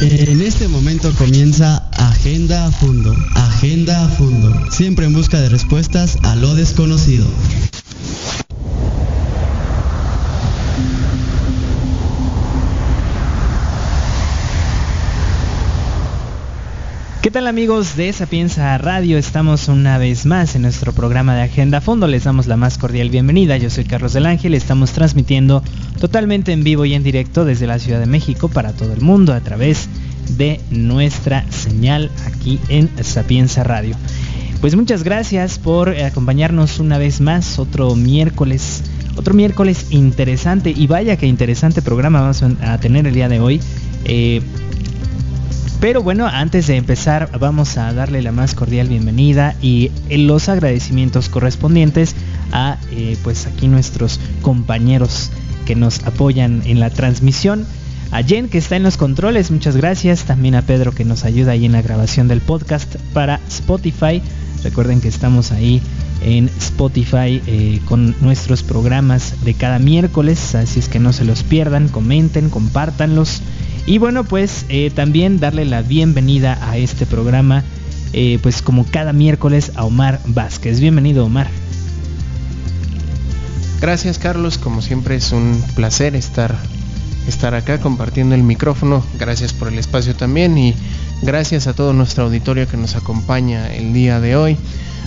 En este momento comienza Agenda a Fondo. Agenda a Fondo. Siempre en busca de respuestas a lo desconocido. ¿Qué tal amigos de Sapienza Radio? Estamos una vez más en nuestro programa de Agenda Fondo. Les damos la más cordial bienvenida. Yo soy Carlos del Ángel. Estamos transmitiendo totalmente en vivo y en directo desde la Ciudad de México para todo el mundo a través de nuestra señal aquí en Sapienza Radio. Pues muchas gracias por acompañarnos una vez más otro miércoles, otro miércoles interesante y vaya que interesante programa vamos a tener el día de hoy. Eh, pero bueno, antes de empezar vamos a darle la más cordial bienvenida y los agradecimientos correspondientes a eh, pues aquí nuestros compañeros que nos apoyan en la transmisión. A Jen que está en los controles, muchas gracias. También a Pedro que nos ayuda ahí en la grabación del podcast para Spotify. Recuerden que estamos ahí en Spotify eh, con nuestros programas de cada miércoles, así es que no se los pierdan, comenten, compártanlos. Y bueno, pues eh, también darle la bienvenida a este programa, eh, pues como cada miércoles a Omar Vázquez. Bienvenido Omar. Gracias Carlos, como siempre es un placer estar, estar acá compartiendo el micrófono. Gracias por el espacio también y gracias a todo nuestro auditorio que nos acompaña el día de hoy.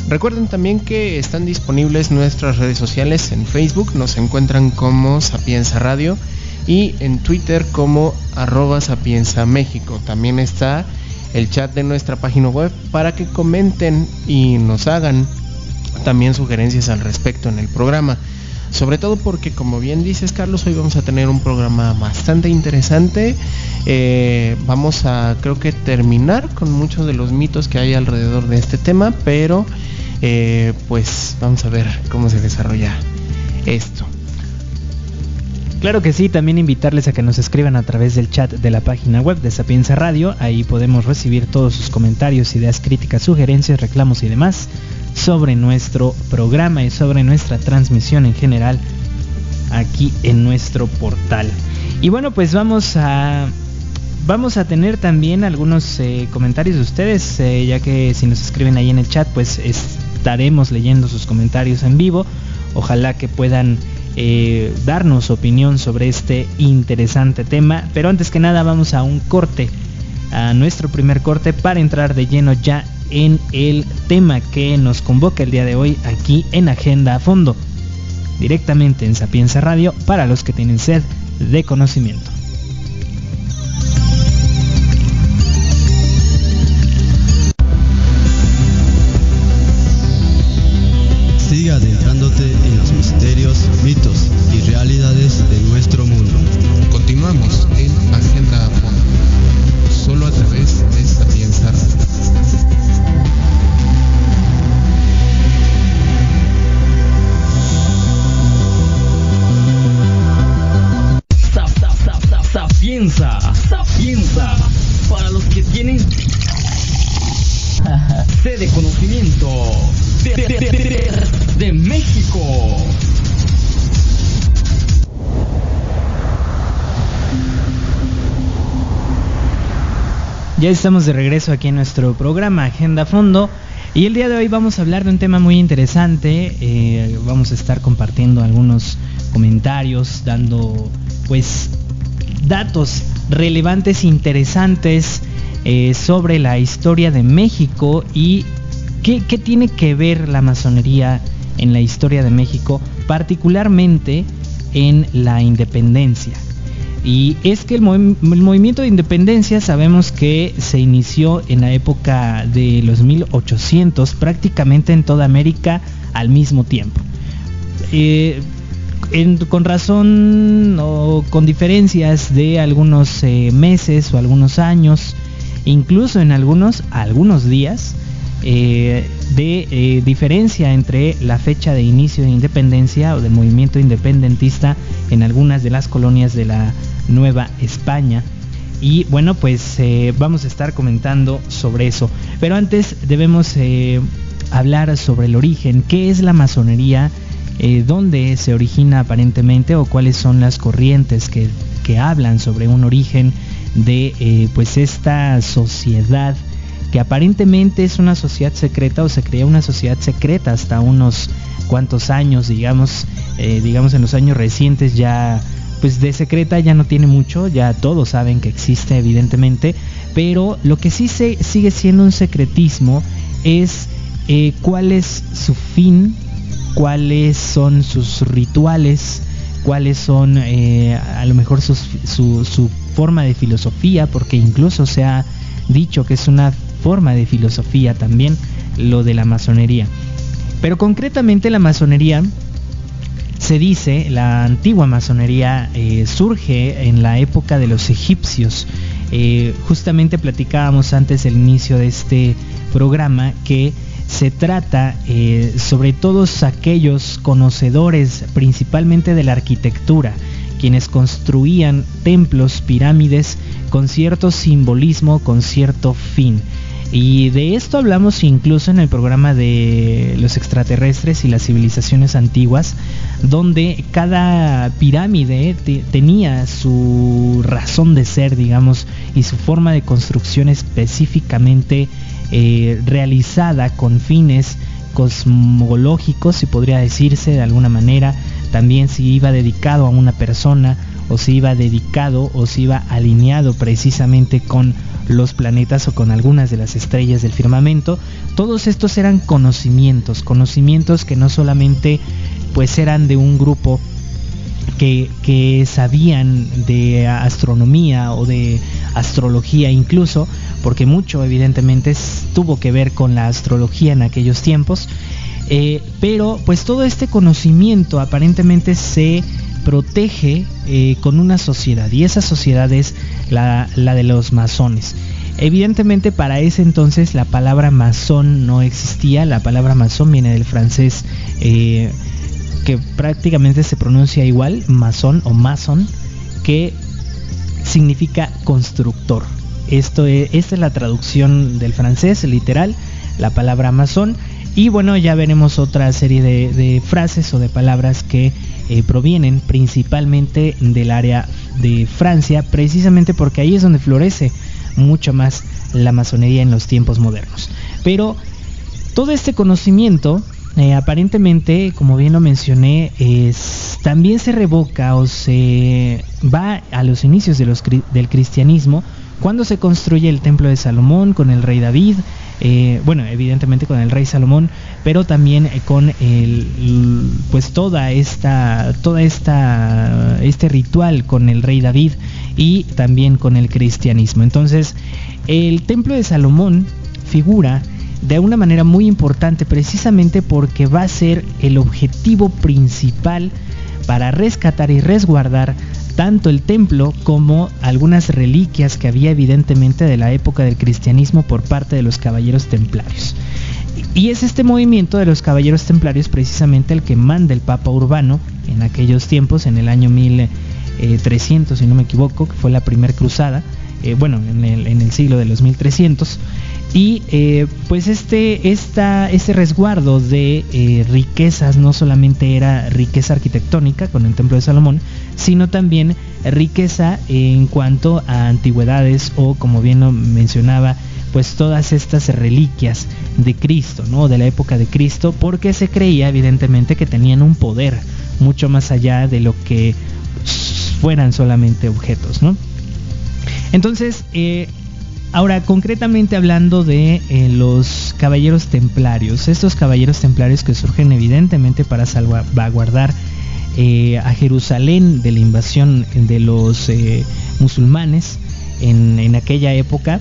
Recuerden también que están disponibles nuestras redes sociales en Facebook, nos encuentran como Sapienza Radio y en Twitter como arroba sapienza México. También está el chat de nuestra página web para que comenten y nos hagan también sugerencias al respecto en el programa. Sobre todo porque, como bien dices Carlos, hoy vamos a tener un programa bastante interesante. Eh, vamos a, creo que, terminar con muchos de los mitos que hay alrededor de este tema, pero eh, pues vamos a ver cómo se desarrolla esto. Claro que sí, también invitarles a que nos escriban a través del chat de la página web de Sapienza Radio. Ahí podemos recibir todos sus comentarios, ideas, críticas, sugerencias, reclamos y demás sobre nuestro programa y sobre nuestra transmisión en general aquí en nuestro portal. Y bueno, pues vamos a vamos a tener también algunos eh, comentarios de ustedes, eh, ya que si nos escriben ahí en el chat, pues estaremos leyendo sus comentarios en vivo. Ojalá que puedan eh, darnos opinión sobre este interesante tema. Pero antes que nada vamos a un corte, a nuestro primer corte para entrar de lleno ya en el tema que nos convoca el día de hoy aquí en Agenda a Fondo, directamente en Sapienza Radio para los que tienen sed de conocimiento. Ya estamos de regreso aquí en nuestro programa Agenda Fondo y el día de hoy vamos a hablar de un tema muy interesante. eh, vamos a estar compartiendo algunos comentarios, dando pues datos relevantes, interesantes eh, sobre la historia de México y qué, qué tiene que ver la masonería en la historia de México, particularmente en la independencia. Y es que el, movi- el movimiento de independencia sabemos que se inició en la época de los 1800 prácticamente en toda América al mismo tiempo. Eh, con razón o con diferencias de algunos eh, meses o algunos años, incluso en algunos, algunos días, eh, de diferencia entre la fecha de inicio de independencia o del movimiento independentista en algunas de las colonias de la Nueva España. Y bueno, pues eh, vamos a estar comentando sobre eso. Pero antes debemos eh, hablar sobre el origen, qué es la masonería, eh, dónde se origina aparentemente o cuáles son las corrientes que, que hablan sobre un origen de pues esta sociedad que aparentemente es una sociedad secreta o se creía una sociedad secreta hasta unos cuantos años, digamos, digamos en los años recientes ya pues de secreta ya no tiene mucho, ya todos saben que existe evidentemente, pero lo que sí se, sigue siendo un secretismo es eh, cuál es su fin, cuáles son sus rituales, cuáles son eh, a lo mejor su, su, forma de filosofía, porque incluso se ha dicho que es una forma de filosofía también lo de la masonería. Pero concretamente la masonería se dice, la antigua masonería eh, surge en la época de los egipcios. Eh, justamente platicábamos antes del inicio de este programa que se trata eh, sobre todos aquellos conocedores principalmente de la arquitectura, quienes construían templos, pirámides con cierto simbolismo, con cierto fin. Y de esto hablamos incluso en el programa de los extraterrestres y las civilizaciones antiguas, donde cada pirámide tenía su razón de ser, digamos, y su forma de construcción específicamente eh, realizada con fines cosmológicos, si podría decirse de alguna manera, también si iba dedicado a una persona o si iba dedicado o si iba alineado precisamente con los planetas o con algunas de las estrellas del firmamento. Todos estos eran conocimientos, conocimientos que no solamente pues eran de un grupo que, que, sabían de astronomía o de astrología incluso, porque mucho evidentemente tuvo que ver con la astrología en aquellos tiempos, eh, pero pues todo este conocimiento aparentemente se protege eh, con una sociedad y esa sociedad es la, de los masones. Evidentemente para ese entonces la palabra masón no existía, la palabra masón viene del francés eh, que prácticamente se pronuncia igual, masón o mason, que significa constructor. Esto es, esta es la traducción del francés literal, la palabra masón. Y bueno, ya veremos otra serie de frases o de palabras que eh, provienen principalmente del área de Francia, precisamente porque ahí es donde florece mucho más la masonería en los tiempos modernos. Pero todo este conocimiento, eh, aparentemente, como bien lo mencioné, también se revoca o se va a los inicios del cristianismo cuando se construye el templo de Salomón con el rey David, eh, bueno, evidentemente con el rey Salomón, pero también eh, con el, pues toda esta, toda esta, este ritual con el rey David y también con el cristianismo. Entonces, el templo de Salomón figura de una manera muy importante precisamente porque va a ser el objetivo principal para rescatar y resguardar tanto el templo como algunas reliquias que había evidentemente de la época del cristianismo por parte de los caballeros templarios. Y es este movimiento de los caballeros templarios precisamente el que manda el Papa Urbano en aquellos tiempos, en el año 1300 si no me equivoco, que fue la primera cruzada, eh, bueno, en el, en el siglo de los 1300, y eh, pues este, resguardo de eh, riquezas no solamente era riqueza arquitectónica con el Templo de Salomón, sino también riqueza en cuanto a antigüedades o como bien lo mencionaba, pues todas estas reliquias de Cristo, ¿no? De la época de Cristo, porque se creía evidentemente que tenían un poder mucho más allá de lo que fueran solamente objetos, ¿no? Entonces, eh, Ahora, concretamente hablando de eh, los caballeros templarios, estos caballeros templarios que surgen evidentemente para salvaguardar eh, a Jerusalén de la invasión de los eh, musulmanes en, en aquella época,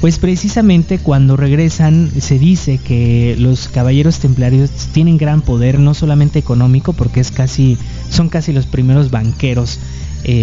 pues precisamente cuando regresan se dice que los caballeros templarios tienen gran poder, no solamente económico, porque es casi, son casi los primeros banqueros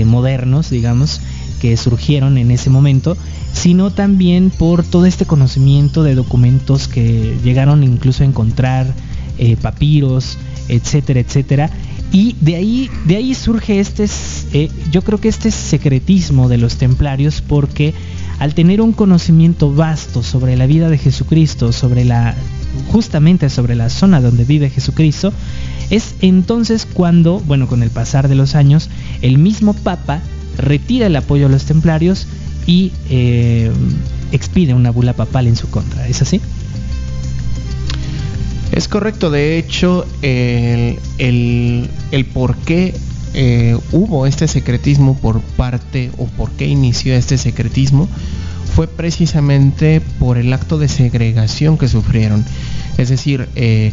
modernos, digamos, que surgieron en ese momento, sino también por todo este conocimiento de documentos que llegaron incluso a encontrar, eh, papiros, etcétera, etcétera. Y de ahí, de ahí surge este, eh, yo creo que este secretismo de los templarios, porque al tener un conocimiento vasto sobre la vida de Jesucristo, sobre la, justamente sobre la zona donde vive Jesucristo, es entonces cuando, bueno, con el pasar de los años, el mismo Papa retira el apoyo a los templarios y eh, expide una bula papal en su contra. ¿Es así? Es correcto, de hecho, el, el, por qué eh, hubo este secretismo por parte o por qué inició este secretismo fue precisamente por el acto de segregación que sufrieron. Es decir, eh,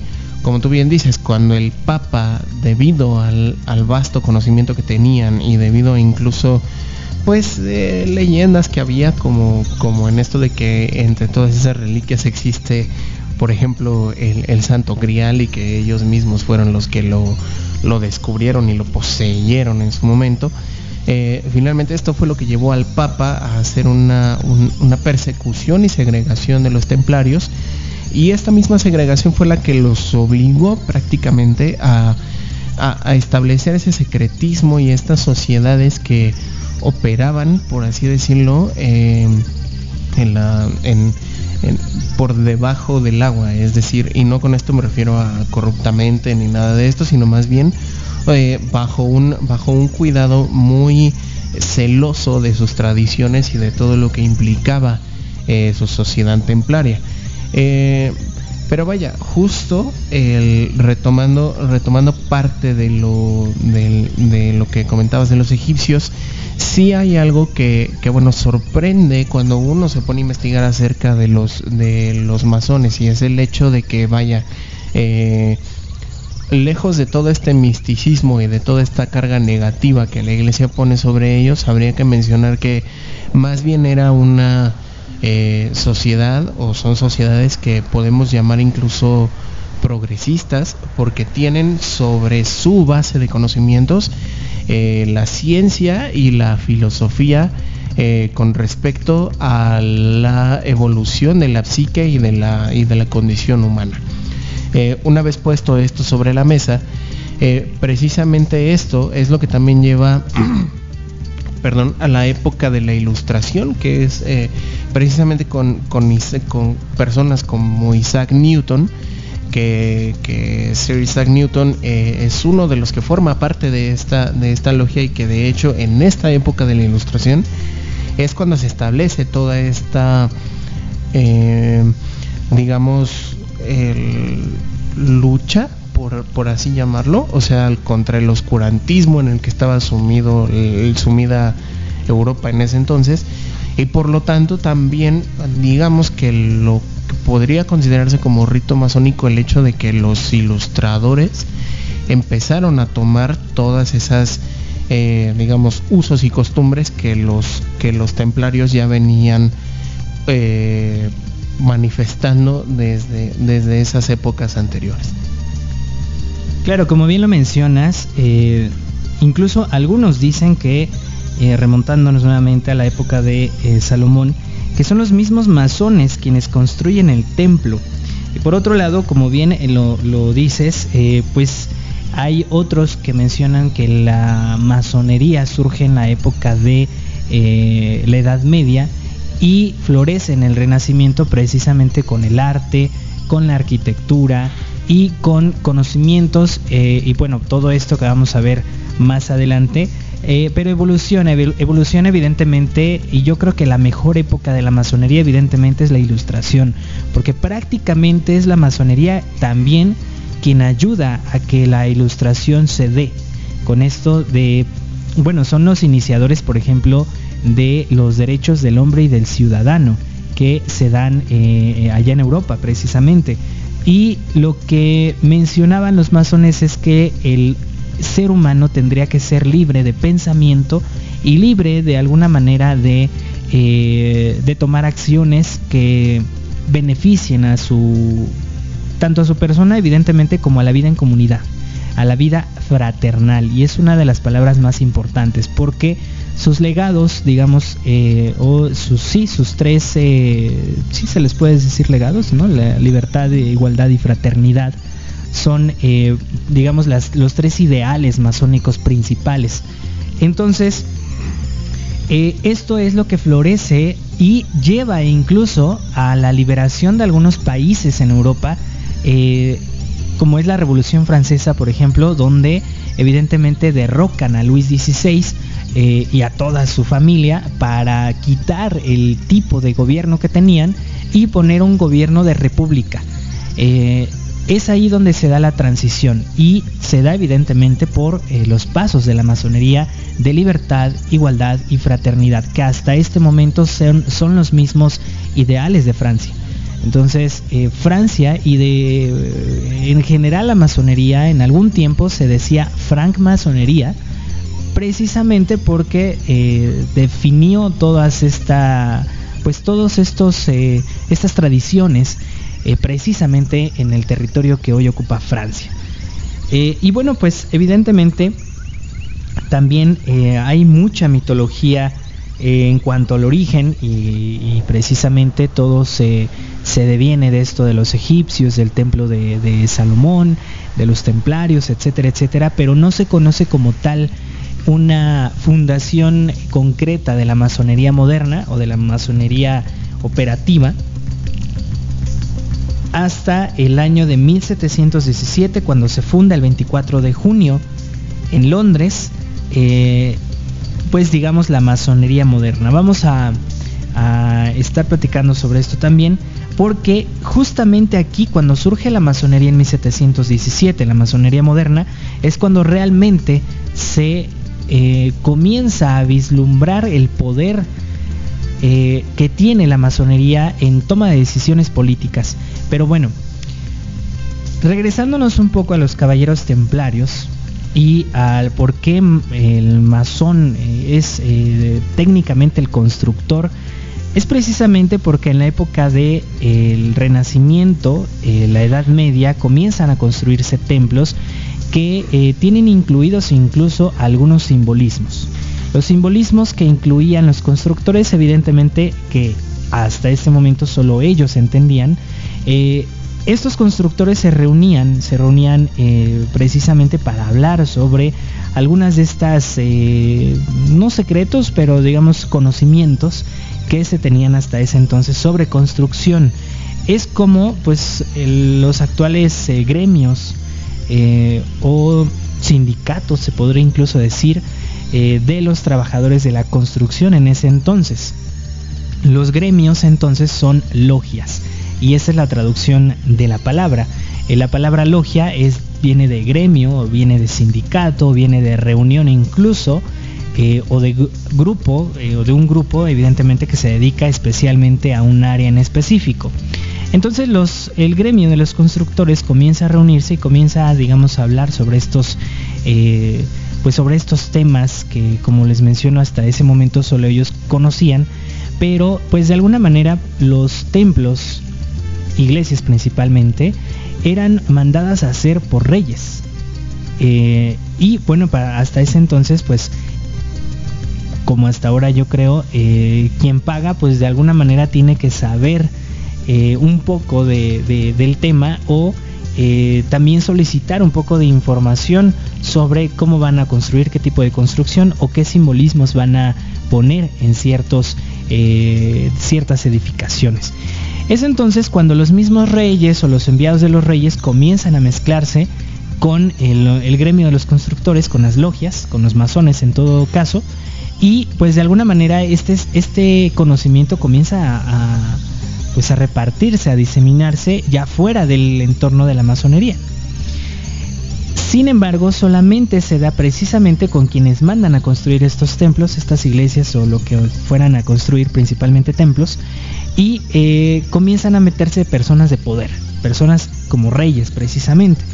como tú bien dices, cuando el Papa, debido al, vasto conocimiento que tenían y debido incluso pues leyendas que había como, como en esto de que entre todas esas reliquias existe por ejemplo el, santo grial y que ellos mismos fueron los que lo, lo descubrieron y lo poseyeron en su momento eh, finalmente esto fue lo que llevó al Papa a hacer una, una persecución y segregación de los templarios y esta misma segregación fue la que los obligó prácticamente a, establecer ese secretismo y estas sociedades que operaban, por así decirlo, la, por debajo del agua. Es decir, y no con esto me refiero a corruptamente ni nada de esto, sino más bien eh, bajo, un, bajo un cuidado muy celoso de sus tradiciones y de todo lo que implicaba eh, su sociedad templaria. Eh, pero vaya, justo el, retomando, retomando parte de lo, de, lo que comentabas de los egipcios, sí hay algo que, que, bueno sorprende cuando uno se pone a investigar acerca de los de los masones y es el hecho de que vaya eh, lejos de todo este misticismo y de toda esta carga negativa que la iglesia pone sobre ellos habría que mencionar que más bien era una eh, sociedad o son sociedades que podemos llamar incluso progresistas porque tienen sobre su base de conocimientos eh, la ciencia y la filosofía eh, con respecto a la evolución de la psique y de la, y de la condición humana. una vez puesto esto sobre la mesa, precisamente esto es lo que también lleva perdón, a la época de la ilustración, que es eh, precisamente con, personas como Isaac Newton, que, Sir Isaac Newton eh, es uno de los que forma parte de esta, de esta logia y que de hecho en esta época de la ilustración es cuando se establece toda esta, eh, digamos, lucha por, así llamarlo, o sea, contra el oscurantismo en el que estaba sumido, sumida Europa en ese entonces, y por lo tanto también digamos que lo que podría considerarse como rito masónico el hecho de que los ilustradores empezaron a tomar todas esas eh, digamos usos y costumbres que los que los templarios ya venían eh, manifestando desde, desde esas épocas anteriores. Claro, como bien lo mencionas, eh, incluso algunos dicen que, eh, remontándonos nuevamente a la época de eh, Salomón, que son los mismos masones quienes construyen el templo. Y por otro lado, como bien lo, lo dices, pues hay otros que mencionan que la masonería surge en la época de la Edad Media y florece en el Renacimiento precisamente con el arte, con la arquitectura, y con conocimientos eh, y bueno, todo esto que vamos a ver más adelante. Eh, pero evoluciona, evoluciona evidentemente y yo creo que la mejor época de la masonería evidentemente es la ilustración, porque prácticamente es la masonería también quien ayuda a que la ilustración se dé. Con esto de, bueno, son los iniciadores, por ejemplo, de los derechos del hombre y del ciudadano que se dan eh, allá en Europa precisamente. Y lo que mencionaban los masones es que el ser humano tendría que ser libre de pensamiento y libre de alguna manera de, eh, de tomar acciones que beneficien a su tanto a su persona evidentemente como a la vida en comunidad, a la vida fraternal. Y es una de las palabras más importantes porque sus legados, digamos, eh, o sus sí, sus tres, eh, sí se les puede decir legados, ¿no? La libertad, igualdad y fraternidad son, eh, digamos, las, los tres ideales masónicos principales. Entonces, esto es lo que florece y lleva incluso a la liberación de algunos países en Europa, como es la Revolución Francesa, por ejemplo, donde evidentemente derrocan a Luis XVI eh, y a toda su familia para quitar el tipo de gobierno que tenían y poner un gobierno de república. Eh, es ahí donde se da la transición y se da evidentemente por eh, los pasos de la masonería de libertad, igualdad y fraternidad, que hasta este momento son, son los mismos ideales de Francia. Entonces, Francia y de en general la masonería en algún tiempo se decía francmasonería, precisamente porque definió todas esta pues todos estos estas tradiciones eh, precisamente en el territorio que hoy ocupa Francia. Eh, y bueno, pues evidentemente también eh, hay mucha mitología en cuanto al origen y, precisamente todo se, se, deviene de esto de los egipcios, del templo de, de, Salomón, de los templarios, etcétera, etcétera, pero no se conoce como tal una fundación concreta de la masonería moderna o de la masonería operativa, hasta el año de 1717, cuando se funda el 24 de junio en Londres, eh, pues digamos la masonería moderna. Vamos a, estar platicando sobre esto también, porque justamente aquí cuando surge la masonería en 1717, la masonería moderna, es cuando realmente se eh, comienza a vislumbrar el poder eh, que tiene la masonería en toma de decisiones políticas. Pero bueno, regresándonos un poco a los caballeros templarios y al por qué el masón eh, es técnicamente el constructor, es precisamente porque en la época del el Renacimiento, la Edad Media, comienzan a construirse templos que tienen incluidos incluso algunos simbolismos. Los simbolismos que incluían los constructores, evidentemente que hasta ese momento solo ellos entendían, eh, estos constructores se reunían, se reunían eh, precisamente para hablar sobre algunas de estas, eh, no secretos, pero digamos conocimientos que se tenían hasta ese entonces sobre construcción. Es como pues los actuales gremios o sindicatos, se podría incluso decir, eh, de los trabajadores de la construcción en ese entonces. Los gremios entonces son logias y esa es la traducción de la palabra. Eh, la palabra logia es, viene de gremio, viene de sindicato, viene de reunión incluso, eh, o de grupo, o de un grupo evidentemente que se dedica especialmente a un área en específico. Entonces los, el gremio de los constructores comienza a reunirse y comienza, digamos, a hablar sobre estos pues sobre estos temas que como les menciono hasta ese momento solo ellos conocían, pero pues de alguna manera los templos, iglesias principalmente, eran mandadas a hacer por reyes. Eh, y bueno, para hasta ese entonces pues como hasta ahora yo creo, eh, quien paga pues de alguna manera tiene que saber eh, un poco de, del tema o eh, también solicitar un poco de información sobre cómo van a construir, qué tipo de construcción o qué simbolismos van a poner en ciertos, eh, ciertas edificaciones. Es entonces cuando los mismos reyes o los enviados de los reyes comienzan a mezclarse con el, gremio de los constructores, con las logias, con los masones en todo caso, y pues de alguna manera este, este conocimiento comienza a pues a repartirse, a diseminarse ya fuera del entorno de la masonería. Sin embargo, solamente se da precisamente con quienes mandan a construir estos templos, estas iglesias o lo que fueran a construir principalmente templos, y eh, comienzan a meterse personas de poder, personas como reyes precisamente.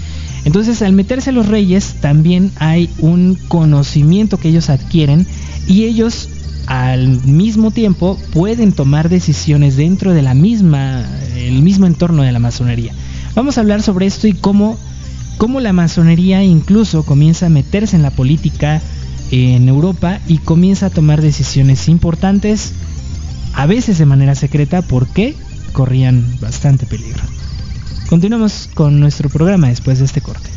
Entonces, al meterse los reyes, también hay un conocimiento que ellos adquieren y ellos al mismo tiempo pueden tomar decisiones dentro de la misma el mismo entorno de la masonería. Vamos a hablar sobre esto y cómo, cómo la masonería incluso comienza a meterse en la política en Europa y comienza a tomar decisiones importantes, a veces de manera secreta, porque corrían bastante peligro. Continuamos con nuestro programa después de este corte.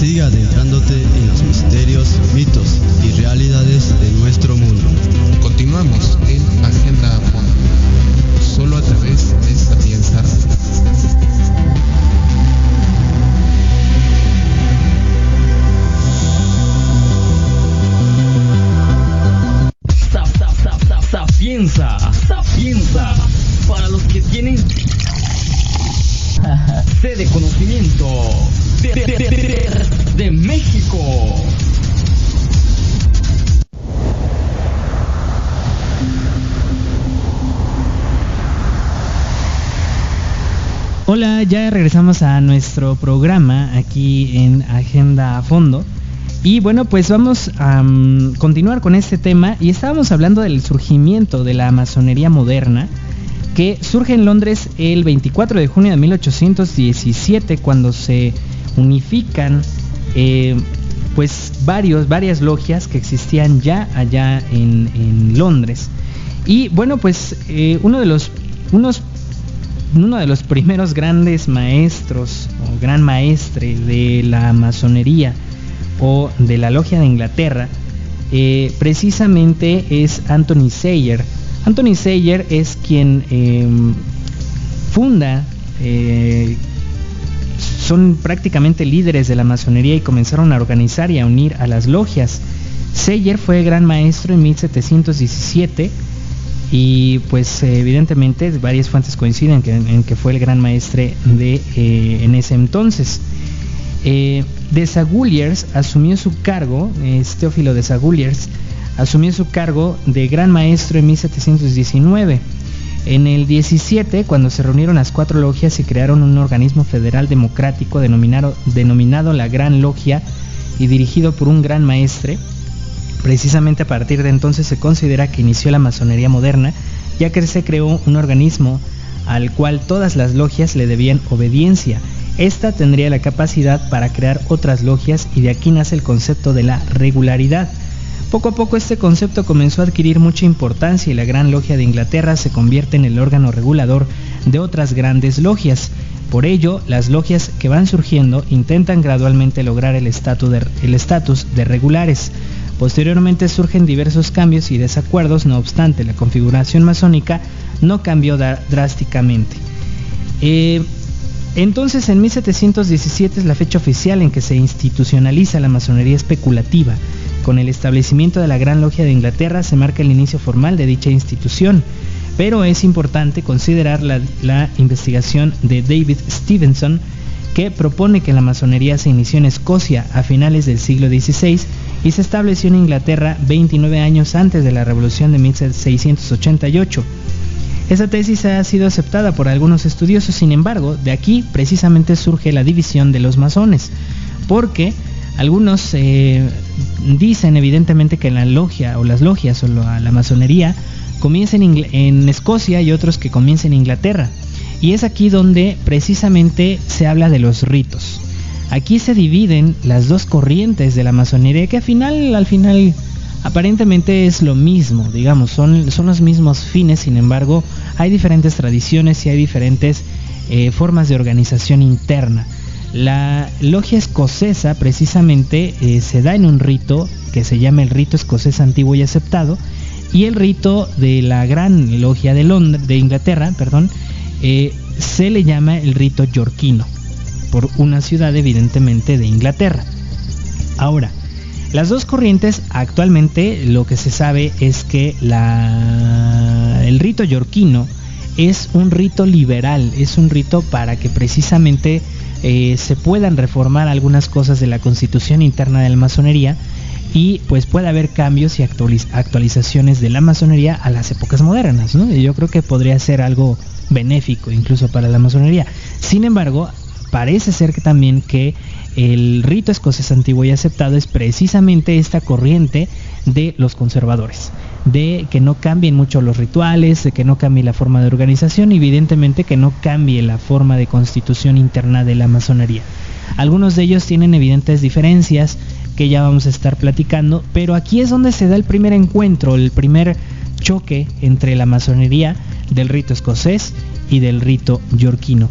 En regresamos a nuestro programa aquí en Agenda a Fondo. Y bueno, pues vamos a mm, continuar con este tema y estábamos hablando del surgimiento de la masonería moderna que surge en Londres el 24 de junio de 1817 cuando se unifican eh, pues varios, varias logias que existían ya allá en, Londres. Y bueno, pues eh, uno de los unos uno de los primeros grandes maestros o gran maestre de la masonería o de la logia de Inglaterra eh, precisamente es Anthony Sayer. Anthony Sayer es quien eh, funda, eh, son prácticamente líderes de la masonería y comenzaron a organizar y a unir a las logias. Sayer fue gran maestro en 1717 y pues evidentemente varias fuentes coinciden que- en que fue el gran maestre de eh, en ese entonces. Eh, de asumió su cargo, eh, Teófilo de Saguliers asumió su cargo de gran maestro en 1719. En el 17, cuando se reunieron las cuatro logias y crearon un organismo federal democrático denominado la Gran Logia y dirigido por un gran maestre, Precisamente a partir de entonces se considera que inició la masonería moderna, ya que se creó un organismo al cual todas las logias le debían obediencia. Esta tendría la capacidad para crear otras logias y de aquí nace el concepto de la regularidad. Poco a poco este concepto comenzó a adquirir mucha importancia y la Gran Logia de Inglaterra se convierte en el órgano regulador de otras grandes logias. Por ello, las logias que van surgiendo intentan gradualmente lograr el estatus de, de regulares. Posteriormente surgen diversos cambios y desacuerdos, no obstante, la configuración masónica no cambió drásticamente. Eh, entonces, en 1717 es la fecha oficial en que se institucionaliza la masonería especulativa. Con el establecimiento de la Gran Logia de Inglaterra se marca el inicio formal de dicha institución, pero es importante considerar la, la investigación de David Stevenson, que propone que la masonería se inició en Escocia a finales del siglo XVI y se estableció en Inglaterra 29 años antes de la Revolución de 1688. Esa tesis ha sido aceptada por algunos estudiosos, sin embargo, de aquí precisamente surge la división de los masones, porque algunos eh, dicen evidentemente que la logia o las logias o la, masonería comienza en, en Escocia y otros que comienza en Inglaterra. Y es aquí donde precisamente se habla de los ritos. Aquí se dividen las dos corrientes de la masonería que al final, al final aparentemente es lo mismo, digamos, son, son los mismos fines, sin embargo, hay diferentes tradiciones y hay diferentes eh, formas de organización interna. La logia escocesa precisamente eh, se da en un rito que se llama el rito escocés antiguo y aceptado y el rito de la gran logia de de Inglaterra, perdón, eh, se le llama el rito yorquino por una ciudad evidentemente de Inglaterra. Ahora, las dos corrientes actualmente lo que se sabe es que el rito yorquino es un rito liberal, es un rito para que precisamente eh, se puedan reformar algunas cosas de la constitución interna de la masonería y pues puede haber cambios y actualiz- actualizaciones de la masonería a las épocas modernas, yo creo que podría ser algo benéfico incluso para la masonería. Sin embargo, parece ser que también que el rito escocés antiguo y aceptado es precisamente esta corriente de los conservadores, de que no cambien mucho los rituales, de que no cambie la forma de organización, y evidentemente que no cambie la forma de constitución interna de la masonería. Algunos de ellos tienen evidentes diferencias que ya vamos a estar platicando, pero aquí es donde se da el primer encuentro, el primer choque entre la masonería del rito escocés y del rito yorquino.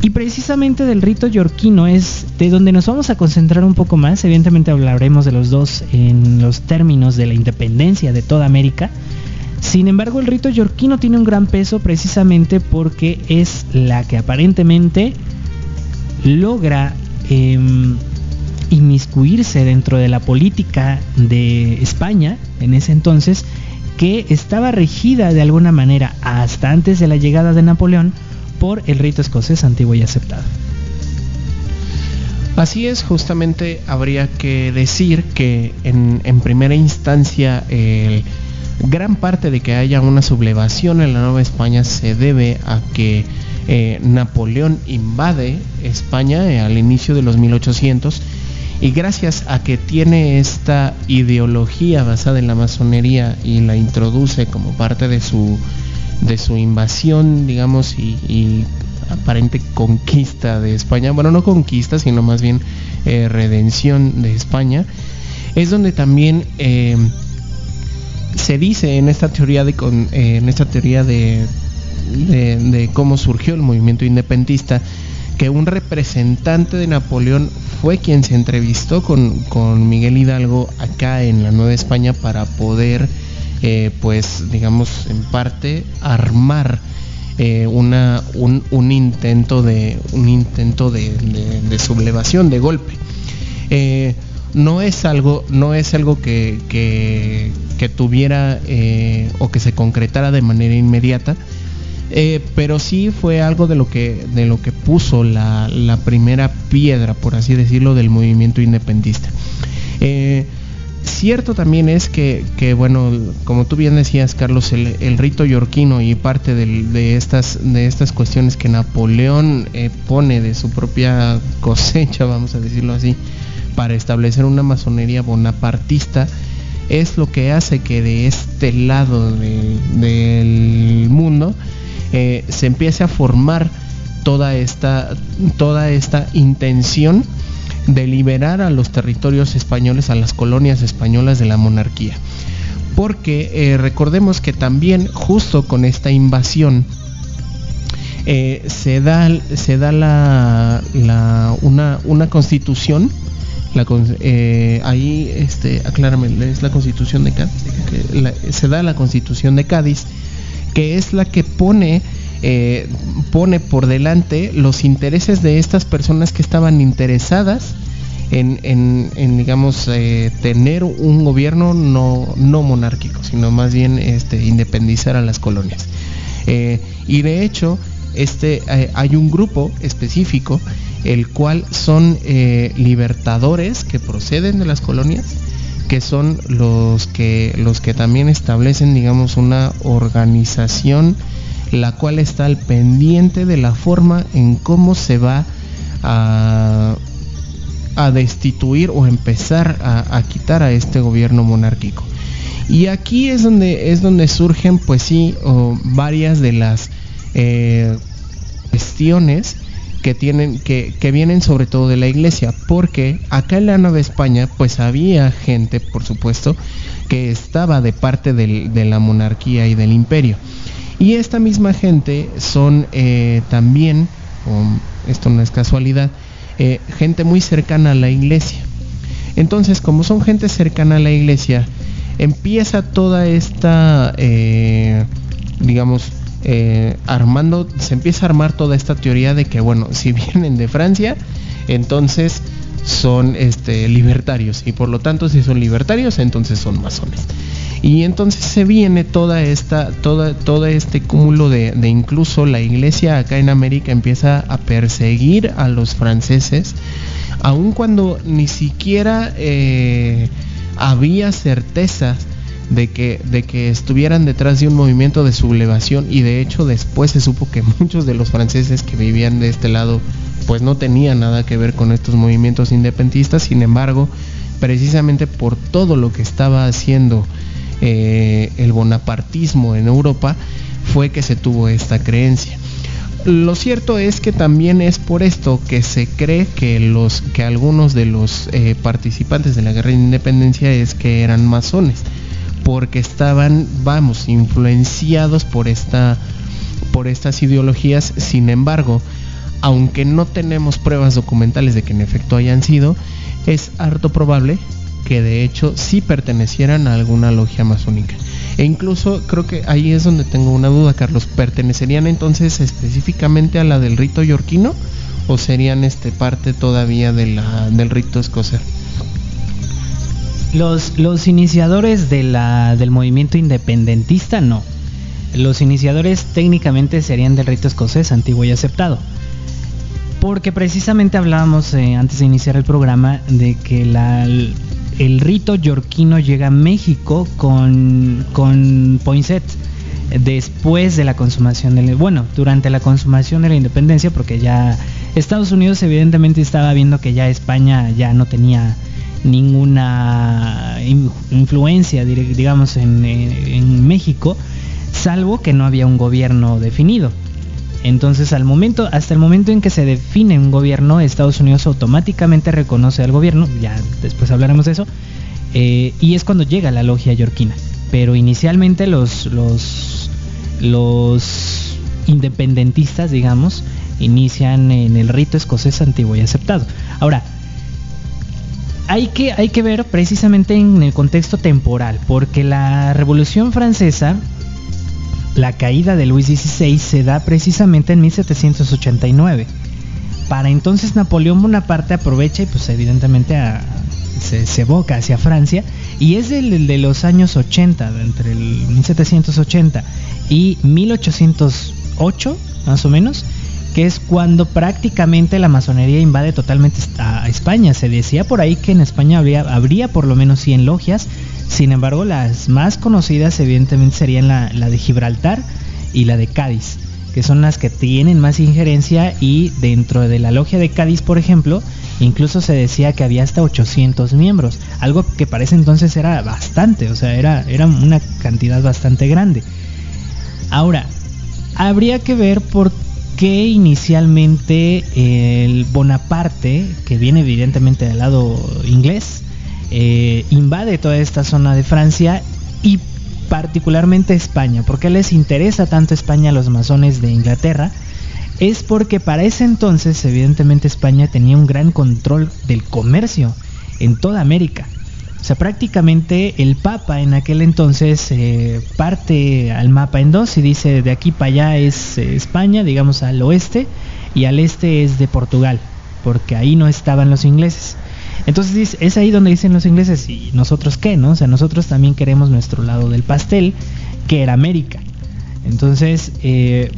Y precisamente del rito yorquino es de donde nos vamos a concentrar un poco más. Evidentemente hablaremos de los dos en los términos de la independencia de toda América. Sin embargo, el rito yorquino tiene un gran peso precisamente porque es la que aparentemente logra em, inmiscuirse dentro de la política de España en ese entonces, que estaba regida de alguna manera hasta antes de la llegada de Napoleón por el rito escocés antiguo y aceptado. Así es, justamente habría que decir que en, primera instancia el gran parte de que haya una sublevación en la Nueva España se debe a que eh, Napoleón invade España eh, al inicio de los 1800 y gracias a que tiene esta ideología basada en la masonería y la introduce como parte de su de su invasión digamos y, aparente conquista de España. Bueno no conquista sino más bien eh, redención de España. Es donde también se dice en esta teoría de en esta teoría de de, cómo surgió el movimiento independentista, que un representante de Napoleón fue quien se entrevistó con, Miguel Hidalgo acá en la Nueva España para poder, eh, pues, digamos, en parte armar eh, una, un, intento de un intento de, sublevación, de golpe. Eh, no es algo, no es algo que, que, tuviera o que se concretara de manera inmediata, pero sí fue algo de lo que, de lo que puso la, primera piedra, por así decirlo, del movimiento independentista. Cierto también es que, bueno, como tú bien decías, Carlos, el, rito yorquino y parte de, estas, de estas cuestiones que Napoleón eh, pone de su propia cosecha, vamos a decirlo así, para establecer una masonería bonapartista, es lo que hace que de este lado del mundo eh, se empiece a formar toda esta, toda esta intención de liberar a los territorios españoles, a las colonias españolas de la monarquía. Porque eh, recordemos que también justo con esta invasión eh, se da, se da la, una, una constitución la, ahí este aclárame es la constitución de Cádiz se da la constitución de Cádiz que es la que pone eh, pone por delante los intereses de estas personas que estaban interesadas en, digamos, eh, tener un gobierno no, no monárquico, sino más bien este, independizar a las colonias. Eh, y de hecho, este, hay un grupo específico, el cual son libertadores que proceden de las colonias, que son los que los que también establecen digamos una organización la cual está al pendiente de la forma en cómo se va a, destituir o empezar a, quitar a este gobierno monárquico. Y aquí es donde es donde surgen pues sí varias de las eh, cuestiones que tienen que, que, vienen sobre todo de la iglesia porque acá en la Nueva España pues había gente por supuesto que estaba de parte de la monarquía y del imperio y esta misma gente son eh, también esto no es casualidad eh, gente muy cercana a la iglesia. Entonces como son gente cercana a la iglesia empieza toda esta eh, digamos armando, se empieza a armar toda esta teoría de que, bueno, si vienen de Francia, entonces son este, libertarios. Y por lo tanto si son libertarios entonces son masones y entonces se viene toda esta toda todo este cúmulo de, incluso la iglesia acá en América empieza a perseguir a los franceses aun cuando ni siquiera eh, había certezas de que, de que estuvieran detrás de un movimiento de sublevación. Y de hecho después se supo que muchos de los franceses que vivían de este lado pues no tenían nada que ver con estos movimientos independentistas, sin embargo, precisamente por todo lo que estaba haciendo eh, el bonapartismo en Europa, fue que se tuvo esta creencia. Lo cierto es que también es por esto que se cree que los que algunos de los eh, participantes de la guerra de independencia es que eran masones porque estaban, vamos, influenciados por esta por estas ideologías. Sin embargo, aunque no tenemos pruebas documentales de que en efecto hayan sido, es harto probable que de hecho sí pertenecieran a alguna logia masónica. E incluso creo que ahí es donde tengo una duda, Carlos. ¿Pertenecerían entonces específicamente a la del rito yorquino o serían este parte todavía del rito escocés? Los, los iniciadores del movimiento independentista no. los iniciadores técnicamente serían del rito escocés antiguo y aceptado. Porque precisamente hablábamos eh, antes de iniciar el programa de que la, el rito yorquino llega a México con, con Poinsett después de la consumación del bueno durante la consumación de la independencia porque ya Estados Unidos evidentemente estaba viendo que ya España ya no tenía ninguna influencia digamos en, en México salvo que no había un gobierno definido entonces, hasta el momento en que se define un gobierno, Estados Unidos automáticamente reconoce al gobierno, ya después hablaremos de eso, eh, y es cuando llega la logia yorquina. Pero inicialmente los, independentistas, digamos, inician en el rito escocés antiguo y aceptado. Ahora, hay que ver precisamente en el contexto temporal, porque la Revolución Francesa la caída de Luis XVI se da precisamente en 1789. Para entonces Napoleón Bonaparte aprovecha y pues evidentemente se, se, evoca hacia Francia y es el de los años 80, entre el 1780 y 1808 más o menos, que es cuando prácticamente la masonería invade totalmente a España. Se decía por ahí que en España habría, habría por lo menos 100 logias, sin embargo, las más conocidas evidentemente serían la, de Gibraltar y la de Cádiz, que son las que tienen más injerencia y dentro de la logia de Cádiz, por ejemplo, incluso se decía que había hasta 800 miembros, algo que parece entonces era bastante, o sea, era, era una cantidad bastante grande. Ahora, habría que ver por qué inicialmente el Bonaparte, que viene evidentemente del lado inglés, eh, invade toda esta zona de Francia y particularmente España. ¿Por qué les interesa tanto España a los masones de Inglaterra? Es porque para ese entonces, evidentemente, España tenía un gran control del comercio en toda América. O sea, prácticamente el Papa en aquel entonces eh, parte al mapa en dos y dice de aquí para allá es eh, España, digamos al oeste, y al este es de Portugal, porque ahí no estaban los ingleses. Entonces es ahí donde dicen los ingleses, ¿y nosotros qué? ¿no? O sea, nosotros también queremos nuestro lado del pastel, que era América. Entonces, eh,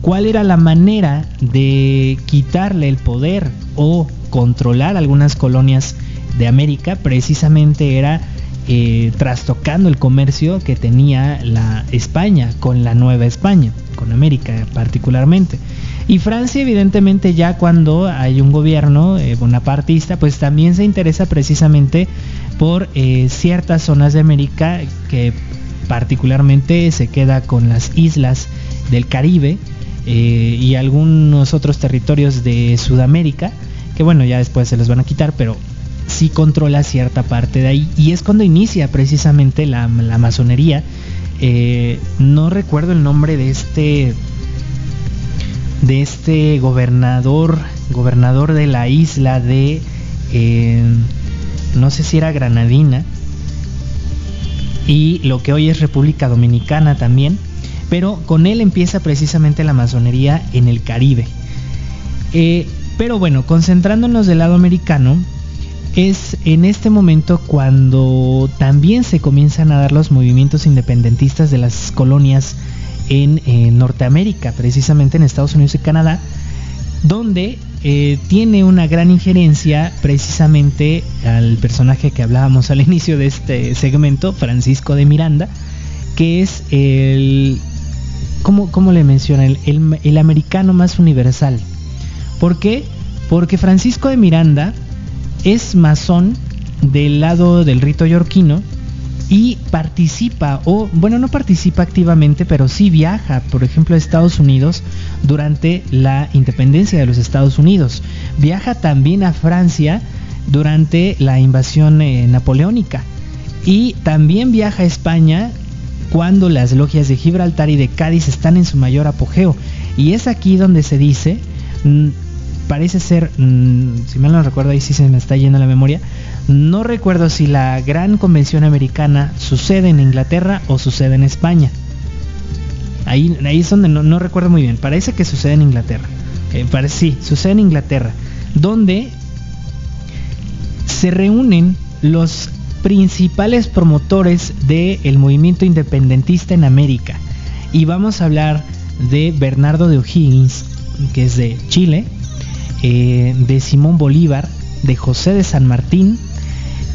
¿cuál era la manera de quitarle el poder o controlar algunas colonias de América? Precisamente era eh, trastocando el comercio que tenía la España con la Nueva España, con América particularmente. Y Francia, evidentemente, ya cuando hay un gobierno eh, bonapartista, pues también se interesa precisamente por eh, ciertas zonas de América que particularmente se queda con las islas del Caribe y algunos otros territorios de Sudamérica, que bueno, ya después se los van a quitar, pero sí controla cierta parte de ahí. Y es cuando inicia precisamente la, masonería. no recuerdo el nombre de este de este gobernador, gobernador de la isla de, eh, no sé si era Granadina, y lo que hoy es República Dominicana también, pero con él empieza precisamente la masonería en el Caribe. Eh, pero bueno, concentrándonos del lado americano, es en este momento cuando también se comienzan a dar los movimientos independentistas de las colonias en, Norteamérica, precisamente en Estados Unidos y Canadá, donde eh, tiene una gran injerencia precisamente al personaje que hablábamos al inicio de este segmento, Francisco de Miranda, que es el, ¿cómo, le menciona? El, el, americano más universal. ¿Por qué? Porque Francisco de Miranda es masón del lado del rito yorquino, y participa, o bueno, no participa activamente, pero sí viaja, por ejemplo, a Estados Unidos durante la independencia de los Estados Unidos. Viaja también a Francia durante la invasión eh, napoleónica. Y también viaja a España cuando las logias de Gibraltar y de Cádiz están en su mayor apogeo. Y es aquí donde se dice, mm, parece ser, mm, si mal no recuerdo, ahí sí se me está yendo la memoria, no recuerdo si la gran convención americana sucede en Inglaterra o sucede en España. Ahí, es donde no, recuerdo muy bien. Parece que sucede en Inglaterra. Eh, parece, sí, sucede en Inglaterra. Donde se reúnen los principales promotores del movimiento independentista en América. y vamos a hablar de Bernardo de O'Higgins, que es de Chile, eh, de Simón Bolívar, de José de San Martín.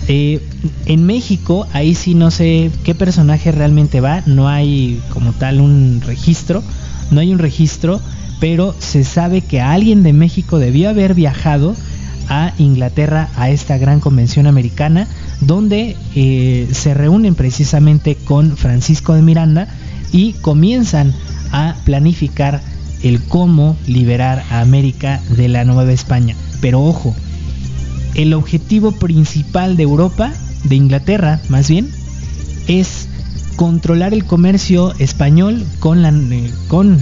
Eh, en México, ahí sí no sé qué personaje realmente va, no hay como tal un registro, no hay un registro, pero se sabe que alguien de México debió haber viajado a Inglaterra a esta gran convención americana, donde eh, se reúnen precisamente con Francisco de Miranda y comienzan a planificar el cómo liberar a América de la Nueva España. Pero ojo, el objetivo principal de Europa, de Inglaterra más bien, es controlar el comercio español con, eh,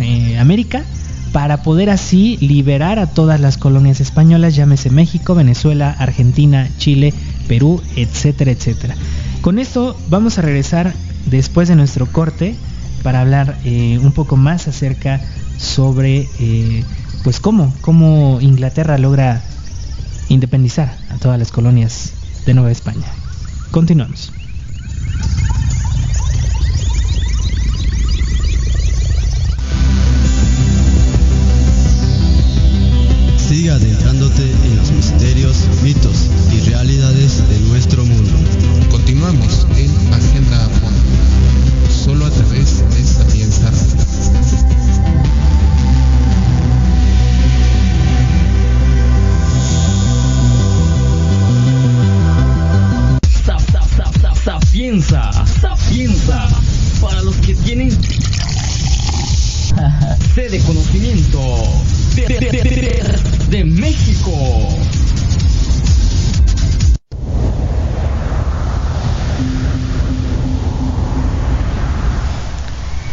eh, América para poder así liberar a todas las colonias españolas, llámese México, Venezuela, Argentina, Chile, Perú, etcétera, etcétera. Con esto vamos a regresar después de nuestro corte para hablar eh, un poco más acerca sobre eh, pues cómo, cómo Inglaterra logra independizar a todas las colonias de Nueva España. Continuamos.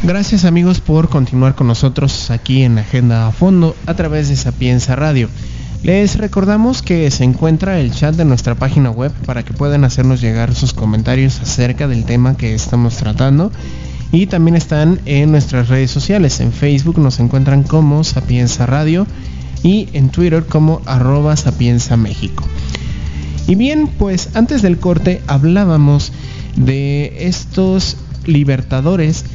Gracias amigos por continuar con nosotros aquí en Agenda a Fondo a través de Sapienza Radio. Les recordamos que se encuentra el chat de nuestra página web para que puedan hacernos llegar sus comentarios acerca del tema que estamos tratando. Y también están en nuestras redes sociales. En Facebook nos encuentran como Sapienza Radio y en Twitter como arroba Sapienza México. Y bien, pues antes del corte hablábamos de estos libertadores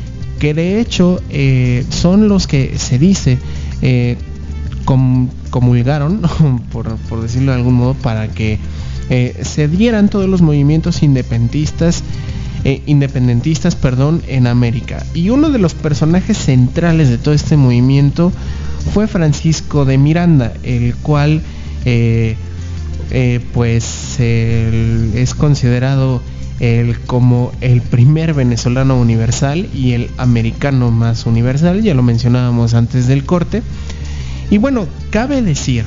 que de hecho eh, son los que se dice eh, com- comulgaron, por, por decirlo de algún modo, para que eh, se dieran todos los movimientos independentistas, eh, independentistas perdón, en América. Y uno de los personajes centrales de todo este movimiento fue Francisco de Miranda, el cual pues es considerado el, como el primer venezolano universal y el americano más universal, ya lo mencionábamos antes del corte. Y bueno, cabe decir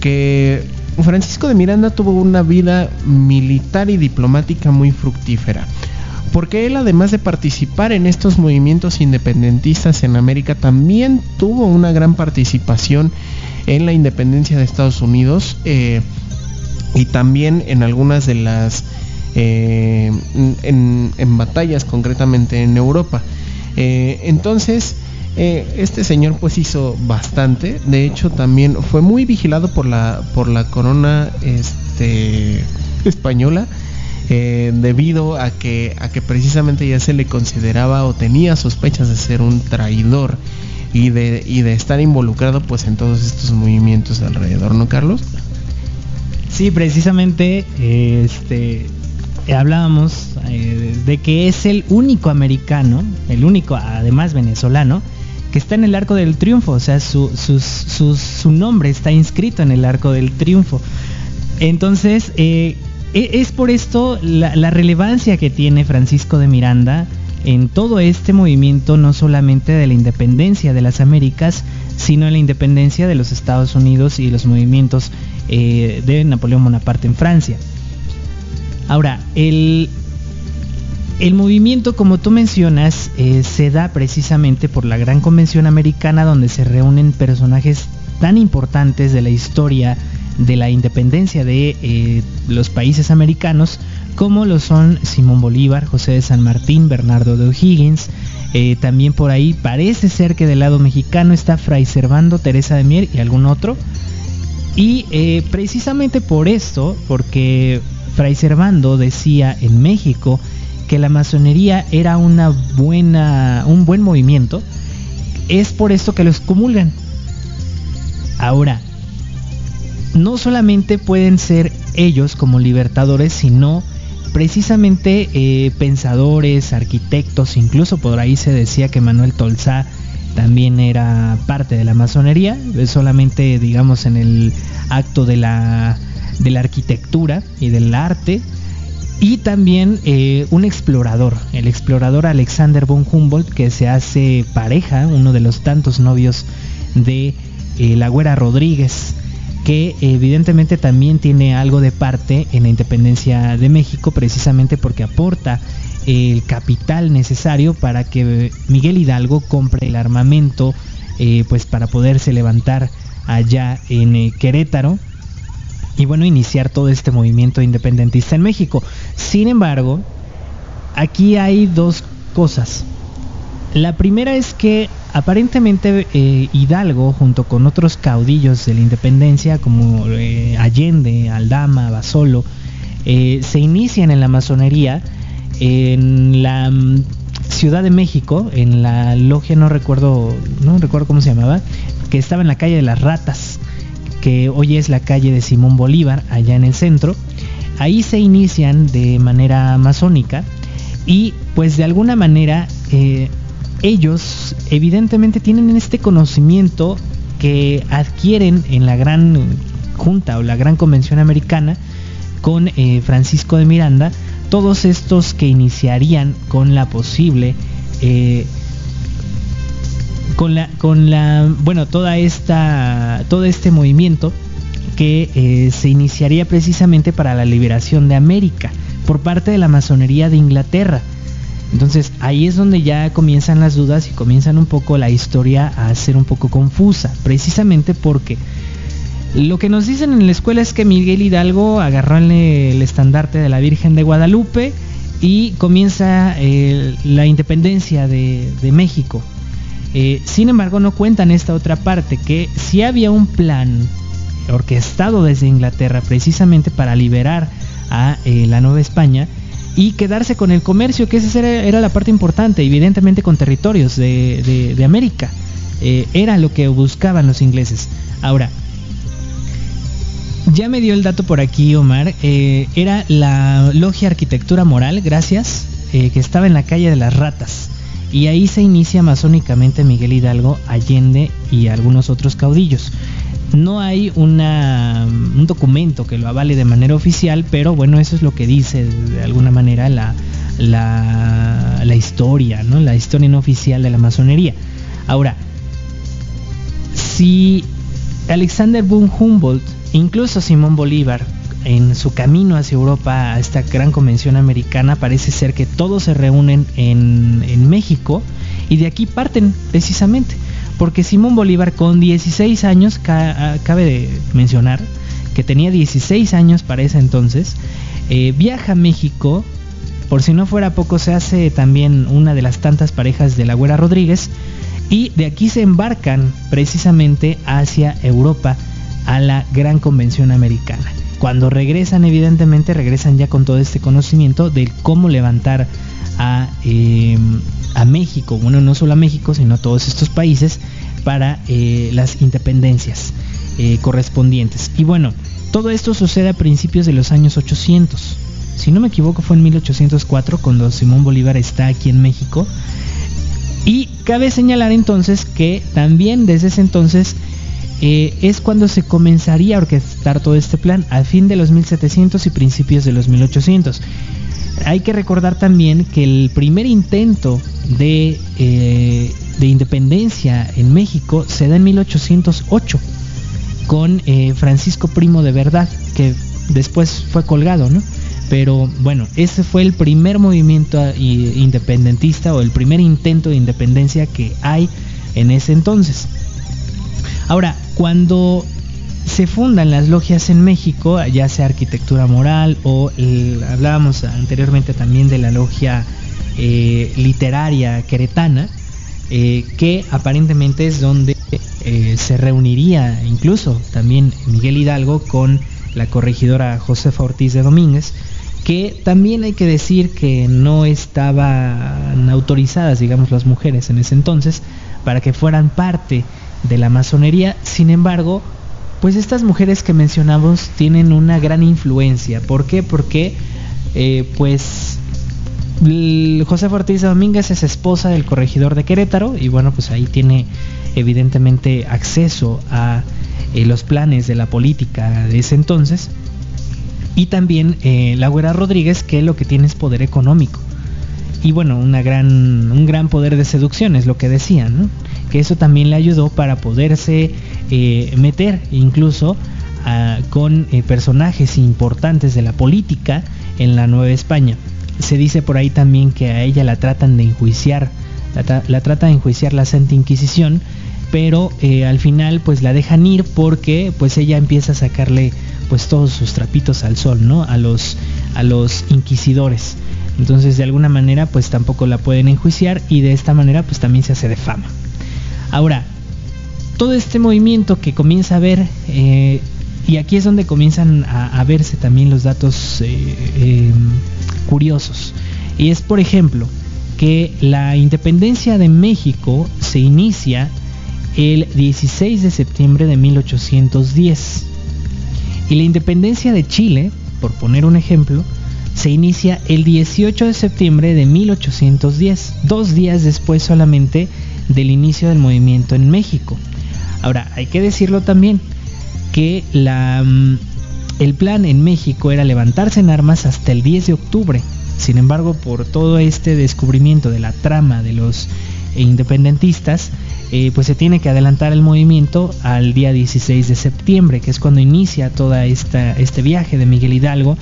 que Francisco de Miranda tuvo una vida militar y diplomática muy fructífera. Porque él además de participar en estos movimientos independentistas en América, también tuvo una gran participación en la independencia de Estados Unidos eh, y también en algunas de las eh, en, batallas concretamente en Europa. Eh, entonces, eh, este señor pues hizo bastante. De hecho, también fue muy vigilado por la por la corona este, española. debido a que a que precisamente ya se le consideraba o tenía sospechas de ser un traidor y de, y de estar involucrado pues en todos estos movimientos alrededor, ¿no, Carlos? Sí, precisamente este hablábamos eh, de que es el único americano, el único además venezolano, que está en el arco del triunfo, o sea, su, nombre está inscrito en el arco del triunfo. Entonces, eh, e- es por esto la, relevancia que tiene Francisco de Miranda en todo este movimiento, no solamente de la independencia de las Américas, sino en la independencia de los Estados Unidos y los movimientos eh, de Napoleón Bonaparte en Francia. Ahora, el, el movimiento, como tú mencionas, eh, se da precisamente por la Gran Convención Americana donde se reúnen personajes tan importantes de la historia de la independencia de eh, los países americanos como lo son Simón Bolívar, José de San Martín, Bernardo de O'Higgins. eh, también por ahí parece ser que del lado mexicano está Fray Servando, Teresa de Mier y algún otro. Y precisamente por esto, porque Fray Servando decía en México que la masonería era una buena, un buen movimiento, es por esto que los comulgan. Ahora, no solamente pueden ser ellos como libertadores, sino precisamente eh, pensadores, arquitectos, incluso por ahí se decía que Manuel Tolzá también era parte de la masonería, solamente digamos en el acto de la, de la arquitectura y del arte, y también eh, un explorador, el explorador Alexander von Humboldt, que se hace pareja, uno de los tantos novios de eh, la Güera Rodríguez, que evidentemente también tiene algo de parte en la independencia de México, precisamente porque aporta el capital necesario para que Miguel Hidalgo compre el armamento, eh, pues para poderse levantar allá en Querétaro y bueno, iniciar todo este movimiento independentista en México. Sin embargo, aquí hay dos cosas. La primera es que aparentemente eh, Hidalgo, junto con otros caudillos de la independencia como eh, Allende, Aldama, Basolo, eh, se inician en la masonería en la mm, Ciudad de México, en la logia, no recuerdo, no recuerdo cómo se llamaba, que estaba en la calle de las Ratas que hoy es la calle de Simón Bolívar, allá en el centro. Ahí se inician de manera masónica y pues de alguna manera eh, ellos evidentemente tienen este conocimiento que adquieren en la gran junta o la gran convención americana con eh, Francisco de Miranda, todos estos que iniciarían con la posible eh, con la, con la, bueno, toda esta, todo este movimiento que eh, se iniciaría precisamente para la liberación de América por parte de la masonería de Inglaterra. Entonces ahí es donde ya comienzan las dudas y comienzan un poco la historia a ser un poco confusa, precisamente porque lo que nos dicen en la escuela es que Miguel Hidalgo agarró el, estandarte de la Virgen de Guadalupe y comienza eh, la independencia de, de México. Eh, sin embargo, no cuentan esta otra parte, que si había un plan orquestado desde Inglaterra precisamente para liberar a eh, la Nueva España y quedarse con el comercio, que esa era, la parte importante, evidentemente con territorios de, América. Eh, era lo que buscaban los ingleses. Ahora, ya me dio el dato por aquí, Omar. era la Logia Arquitectura Moral, gracias, que estaba en la calle de las Ratas y ahí se inicia masónicamente Miguel Hidalgo, Allende y algunos otros caudillos. No hay un documento que lo avale de manera oficial, pero bueno, eso es lo que dice de alguna manera la, la, la historia, ¿no? la historia no oficial de la masonería. Ahora, si Alexander von Humboldt, incluso Simón Bolívar, en su camino hacia Europa a esta gran convención americana parece ser que todos se reúnen en, México y de aquí parten precisamente porque Simón Bolívar con 16 años, ah, cabe de mencionar que tenía 16 años para ese entonces, eh, viaja a México, por si no fuera poco se hace también una de las tantas parejas de la Güera Rodríguez, y de aquí se embarcan precisamente hacia Europa a la Gran Convención Americana. Cuando regresan, evidentemente, regresan ya con todo este conocimiento de cómo levantar a, em, a México, bueno, no solo a México, sino a todos estos países para eh, las independencias eh, correspondientes. Y bueno, todo esto sucede a principios de los años 800. Si no me equivoco, fue en 1804 cuando Simón Bolívar está aquí en México. Y cabe señalar entonces que también desde ese entonces eh, es cuando se comenzaría a orquestar todo este plan, al fin de los 1700 y principios de los 1800. Hay que recordar también que el primer intento de, eh, de independencia en México se da en 1808 con eh, Francisco Primo de Verdad, que después fue colgado, ¿no? Pero bueno, ese fue el primer movimiento independentista o el primer intento de independencia que hay en ese entonces. Ahora, cuando se fundan las logias en México, ya sea arquitectura moral o hablábamos anteriormente también de la logia eh, literaria queretana, eh, que aparentemente es donde eh, se reuniría incluso también Miguel Hidalgo con la corregidora Josefa Ortiz de Domínguez, que también hay que decir que no estaban autorizadas, digamos, las mujeres en ese entonces para que fueran parte de la masonería. Sin embargo, pues estas mujeres que mencionamos tienen una gran influencia. ¿Por qué? Porque eh, pues José Ortiz Domínguez es esposa del corregidor de Querétaro y bueno, pues ahí tiene evidentemente acceso a eh, los planes de la política de ese entonces. Y también eh, Laura Rodríguez, que lo que tiene es poder económico. Y bueno, gran, un gran poder de seducción es lo que decían, que eso también le ayudó para poderse eh, meter incluso ah, con eh, personajes importantes de la política en la Nueva España. Se dice por ahí también que a ella la tratan de enjuiciar, la, trata de enjuiciar la Santa Inquisición, pero eh, al final pues la dejan ir porque pues ella empieza a sacarle pues todos sus trapitos al sol, ¿no? A los, a los inquisidores. Entonces de alguna manera pues tampoco la pueden enjuiciar y de esta manera pues también se hace de fama. Ahora, todo este movimiento que comienza a ver, eh, y aquí es donde comienzan a, verse también los datos eh, em, curiosos, y es por ejemplo que la independencia de México se inicia el 16 de septiembre de 1810 y la independencia de Chile, por poner un ejemplo, se inicia el 18 de septiembre de 1810, dos días después solamente del inicio del movimiento en México. Ahora, hay que decirlo también que mm, el plan en México era levantarse en armas hasta el 10 de octubre. Sin embargo, por todo este descubrimiento de la trama de los independentistas, eh, pues se tiene que adelantar el movimiento al día 16 de septiembre, que es cuando inicia esta, este viaje de Miguel Hidalgo.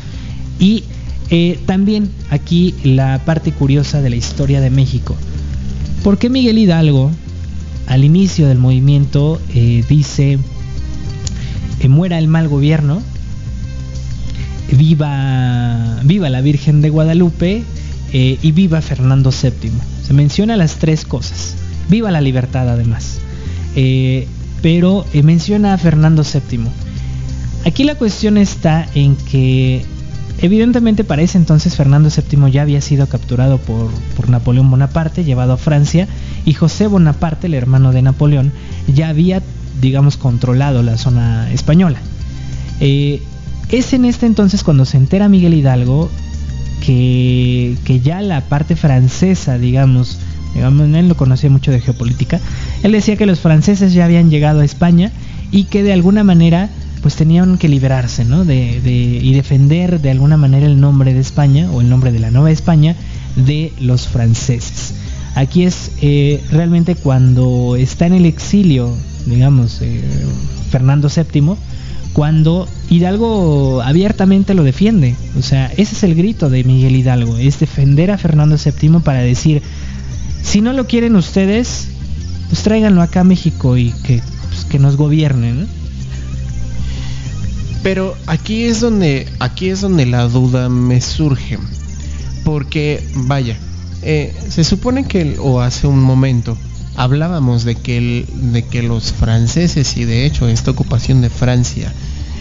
Y eh, también aquí la parte curiosa de la historia de México. ¿Por qué Miguel Hidalgo al inicio del movimiento eh, dice que muera el mal gobierno, viva, viva la Virgen de Guadalupe eh, y viva Fernando VII? Se menciona las tres cosas. Viva la libertad además. Pero menciona a Fernando VII. Aquí la cuestión está en que Evidentemente para ese entonces Fernando VII ya había sido capturado por, Napoleón Bonaparte, llevado a Francia, y José Bonaparte, el hermano de Napoleón, ya había, digamos, controlado la zona española. Eh, es en este entonces cuando se entera Miguel Hidalgo que, que ya la parte francesa, digamos, digamos, él no conocía mucho de geopolítica, él decía que los franceses ya habían llegado a España y que de alguna manera pues tenían que liberarse, ¿no? De, y defender de alguna manera el nombre de España o el nombre de la Nueva España de los franceses. Aquí es eh, realmente cuando está en el exilio, digamos, eh, Fernando VII, cuando Hidalgo abiertamente lo defiende. O sea, ese es el grito de Miguel Hidalgo, es defender a Fernando VII para decir, si no lo quieren ustedes, pues tráiganlo acá a México y que, pues, que nos gobiernen. Pero aquí es donde aquí es donde la duda me surge, porque vaya, eh, se supone que o hace un momento hablábamos de que el, de que los franceses y de hecho esta ocupación de Francia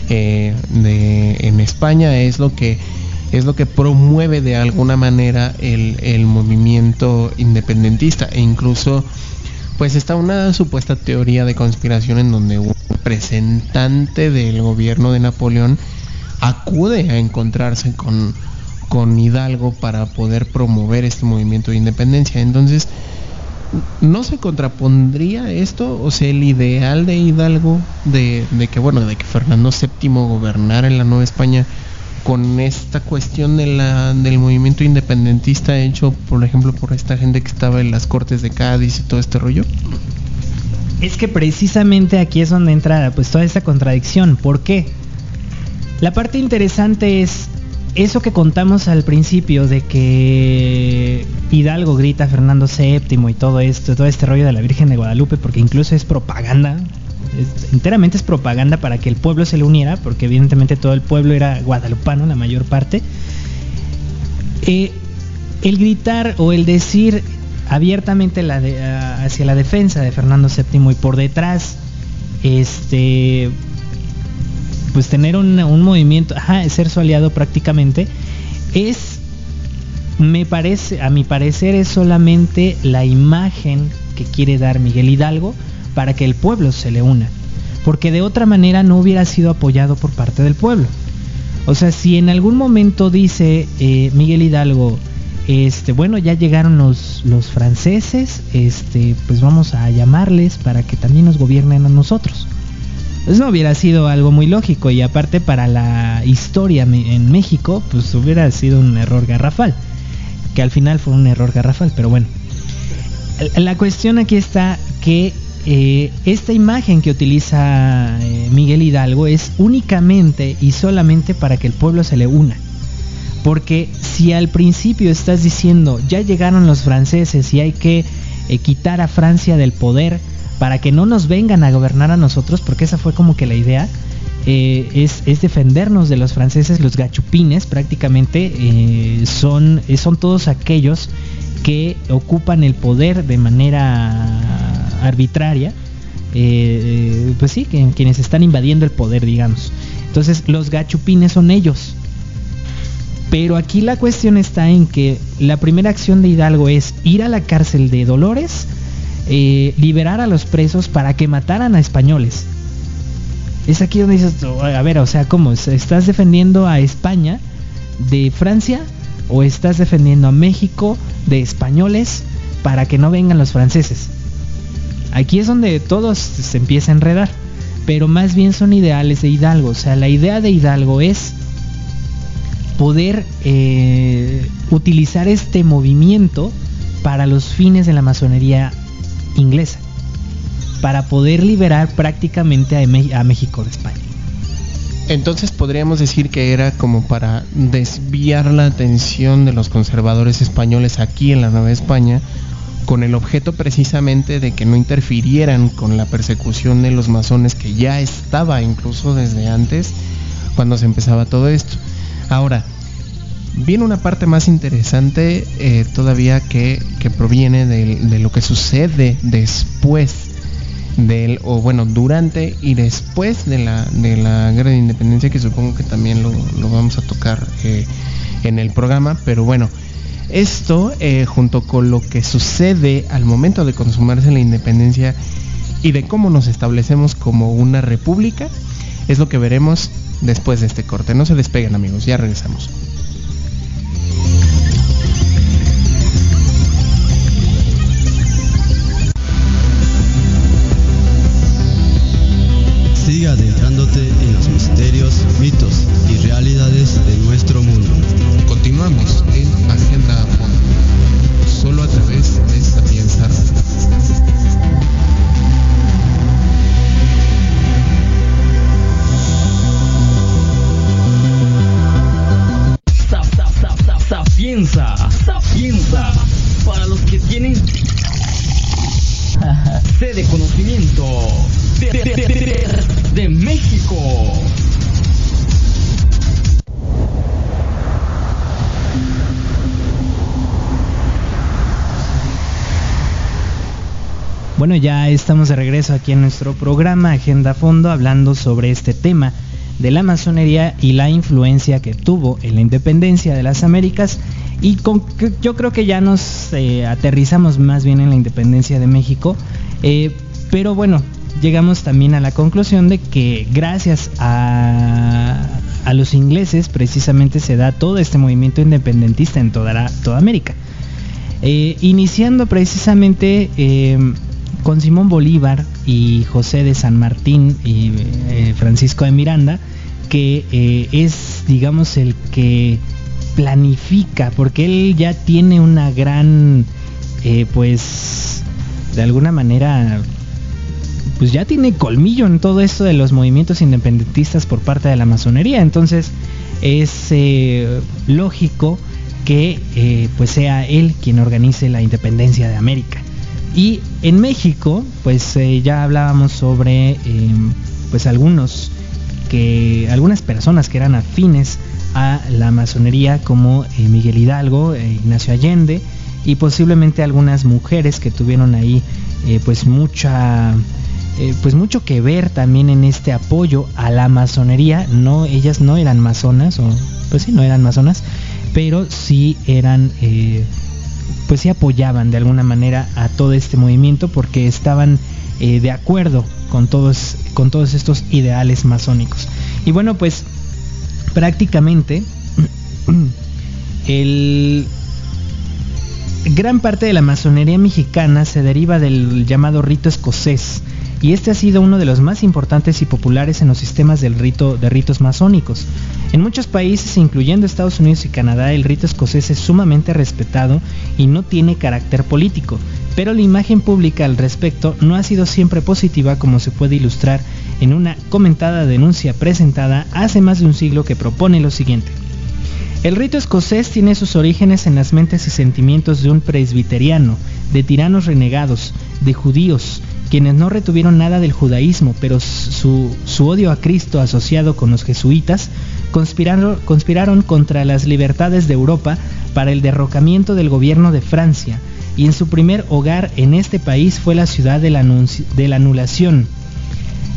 eh, de, en España es lo que es lo que promueve de alguna manera el, el movimiento independentista. E incluso pues está una supuesta teoría de conspiración en donde un representante del gobierno de Napoleón acude a encontrarse con, con Hidalgo para poder promover este movimiento de independencia. Entonces, ¿no se contrapondría esto? O sea, el ideal de Hidalgo de, de que, bueno, de que Fernando VII gobernara en la Nueva España con esta cuestión del movimiento independentista hecho, por ejemplo, por esta gente que estaba en las Cortes de Cádiz y todo este rollo? Es que precisamente aquí es donde entra pues toda esta contradicción. ¿Por qué? La parte interesante es eso que contamos al principio de que Hidalgo grita Fernando VII y todo esto, todo este rollo de la Virgen de Guadalupe, porque incluso es propaganda, enteramente es propaganda para que el pueblo se le uniera, porque evidentemente todo el pueblo era guadalupano, la mayor parte. Eh, el gritar o el decir abiertamente hacia la defensa de Fernando VII y por detrás, este, pues tener un, movimiento, ser su aliado prácticamente, es, me parece, a mi parecer es solamente la imagen que quiere dar Miguel Hidalgo para que el pueblo se le una, porque de otra manera no hubiera sido apoyado por parte del pueblo. O sea, si en algún momento dice eh, Miguel Hidalgo, este, bueno, ya llegaron los, los franceses, este, pues vamos a llamarles para que también nos gobiernen a nosotros. Pues no hubiera sido algo muy lógico y aparte para la historia en México, pues hubiera sido un error garrafal, que al final fue un error garrafal, pero bueno. La cuestión aquí está que eh, esta imagen que utiliza eh, Miguel Hidalgo es únicamente y solamente para que el pueblo se le una. Porque si al principio estás diciendo, ya llegaron los franceses y hay que eh, quitar a Francia del poder para que no nos vengan a gobernar a nosotros, porque esa fue como que la idea, es, defendernos de los franceses, los gachupines prácticamente son, son todos aquellos que ocupan el poder de manera arbitraria, eh, pues sí, que, quienes están invadiendo el poder, digamos. Entonces los gachupines son ellos. Pero aquí la cuestión está en que la primera acción de Hidalgo es ir a la cárcel de Dolores, eh, liberar a los presos para que mataran a españoles. Es aquí donde dices, a ver, o sea, ¿cómo? ¿Estás defendiendo a España de Francia o estás defendiendo a México de españoles para que no vengan los franceses? Aquí es donde todo se empieza a enredar, pero más bien son ideales de Hidalgo. O sea, la idea de Hidalgo es poder eh, utilizar este movimiento para los fines de la masonería inglesa, para poder liberar prácticamente a México de España. Entonces podríamos decir que era como para desviar la atención de los conservadores españoles aquí en la Nueva España con el objeto precisamente de que no interfirieran con la persecución de los masones que ya estaba incluso desde antes cuando se empezaba todo esto. Ahora, viene una parte más interesante eh, todavía que, proviene de, lo que sucede después del, o bueno, durante y después de la, de la guerra de independencia, que supongo que también lo, vamos a tocar eh, en el programa, pero bueno, esto, eh, junto con lo que sucede al momento de consumarse la independencia y de cómo nos establecemos como una república, es lo que veremos después de este corte. No se despeguen amigos, ya regresamos. Siga estamos de regreso aquí en nuestro programa Agenda Fondo hablando sobre este tema de la masonería y la influencia que tuvo en la independencia de las Américas y yo creo que ya nos eh, aterrizamos más bien en la independencia de México, eh, pero bueno, llegamos también a la conclusión de que gracias a, los ingleses precisamente se da todo este movimiento independentista en toda, toda América. Eh, iniciando precisamente con Simón Bolívar y José de San Martín y eh, Francisco de Miranda, que eh, es, digamos, el que planifica, porque él ya tiene una gran, eh, pues, de alguna manera, pues ya tiene colmillo en todo esto de los movimientos independentistas por parte de la masonería, entonces es lógico que pues sea él quien organice la independencia de América. Y en México, pues eh, ya hablábamos sobre em, pues algunos que algunas personas que eran afines a la masonería como eh, Miguel Hidalgo, eh, Ignacio Allende y posiblemente algunas mujeres que tuvieron ahí pues mucha pues mucho que ver también en este apoyo a la masonería. No ellas no eran masonas o pues sí no eran masonas pero sí eran, pues sí apoyaban de alguna manera a todo este movimiento porque estaban eh, de acuerdo con todos, con todos estos ideales masónicos. Y bueno, pues prácticamente el gran parte de la masonería mexicana se deriva del llamado rito escocés y este ha sido uno de los más importantes y populares en los sistemas del rito de ritos masónicos. En muchos países, incluyendo Estados Unidos y Canadá, el rito escocés es sumamente respetado y no tiene carácter político, pero la imagen pública al respecto no ha sido siempre positiva como se puede ilustrar en una comentada denuncia presentada hace más de un siglo que propone lo siguiente. El rito escocés tiene sus orígenes en las mentes y sentimientos de un presbiteriano, de tiranos renegados, de judíos, quienes no retuvieron nada del judaísmo, pero su, odio a Cristo asociado con los jesuitas conspiraron, contra las libertades de Europa para el derrocamiento del gobierno de Francia, y en su primer hogar en este país fue la ciudad de la, de la anulación,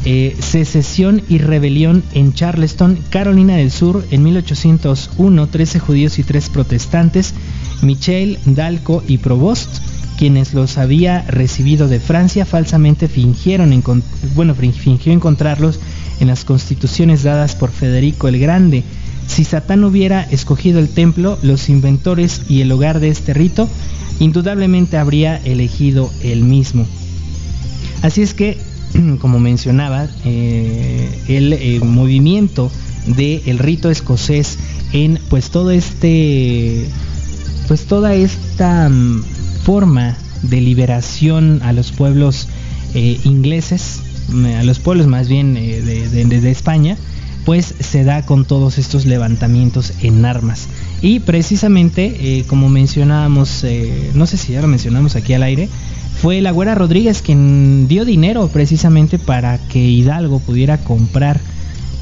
eh, secesión y rebelión en Charleston, Carolina del Sur, en 1801, 13 judíos y 3 protestantes, Michel, Dalco y Provost, quienes los había recibido de Francia, falsamente fingieron, bueno, fingió encontrarlos en las constituciones dadas por Federico el Grande. Si Satán hubiera escogido el templo, los inventores y el hogar de este rito, indudablemente habría elegido el mismo. Así es que como mencionaba, eh, el eh, movimiento del rito escocés en pues todo este pues toda esta mm, forma de liberación a los pueblos eh, ingleses mm, a los pueblos más bien de, España pues se da con todos estos levantamientos en armas y precisamente como mencionábamos no sé si ya lo mencionamos aquí al aire fue la Güera Rodríguez quien dio dinero precisamente para que Hidalgo pudiera comprar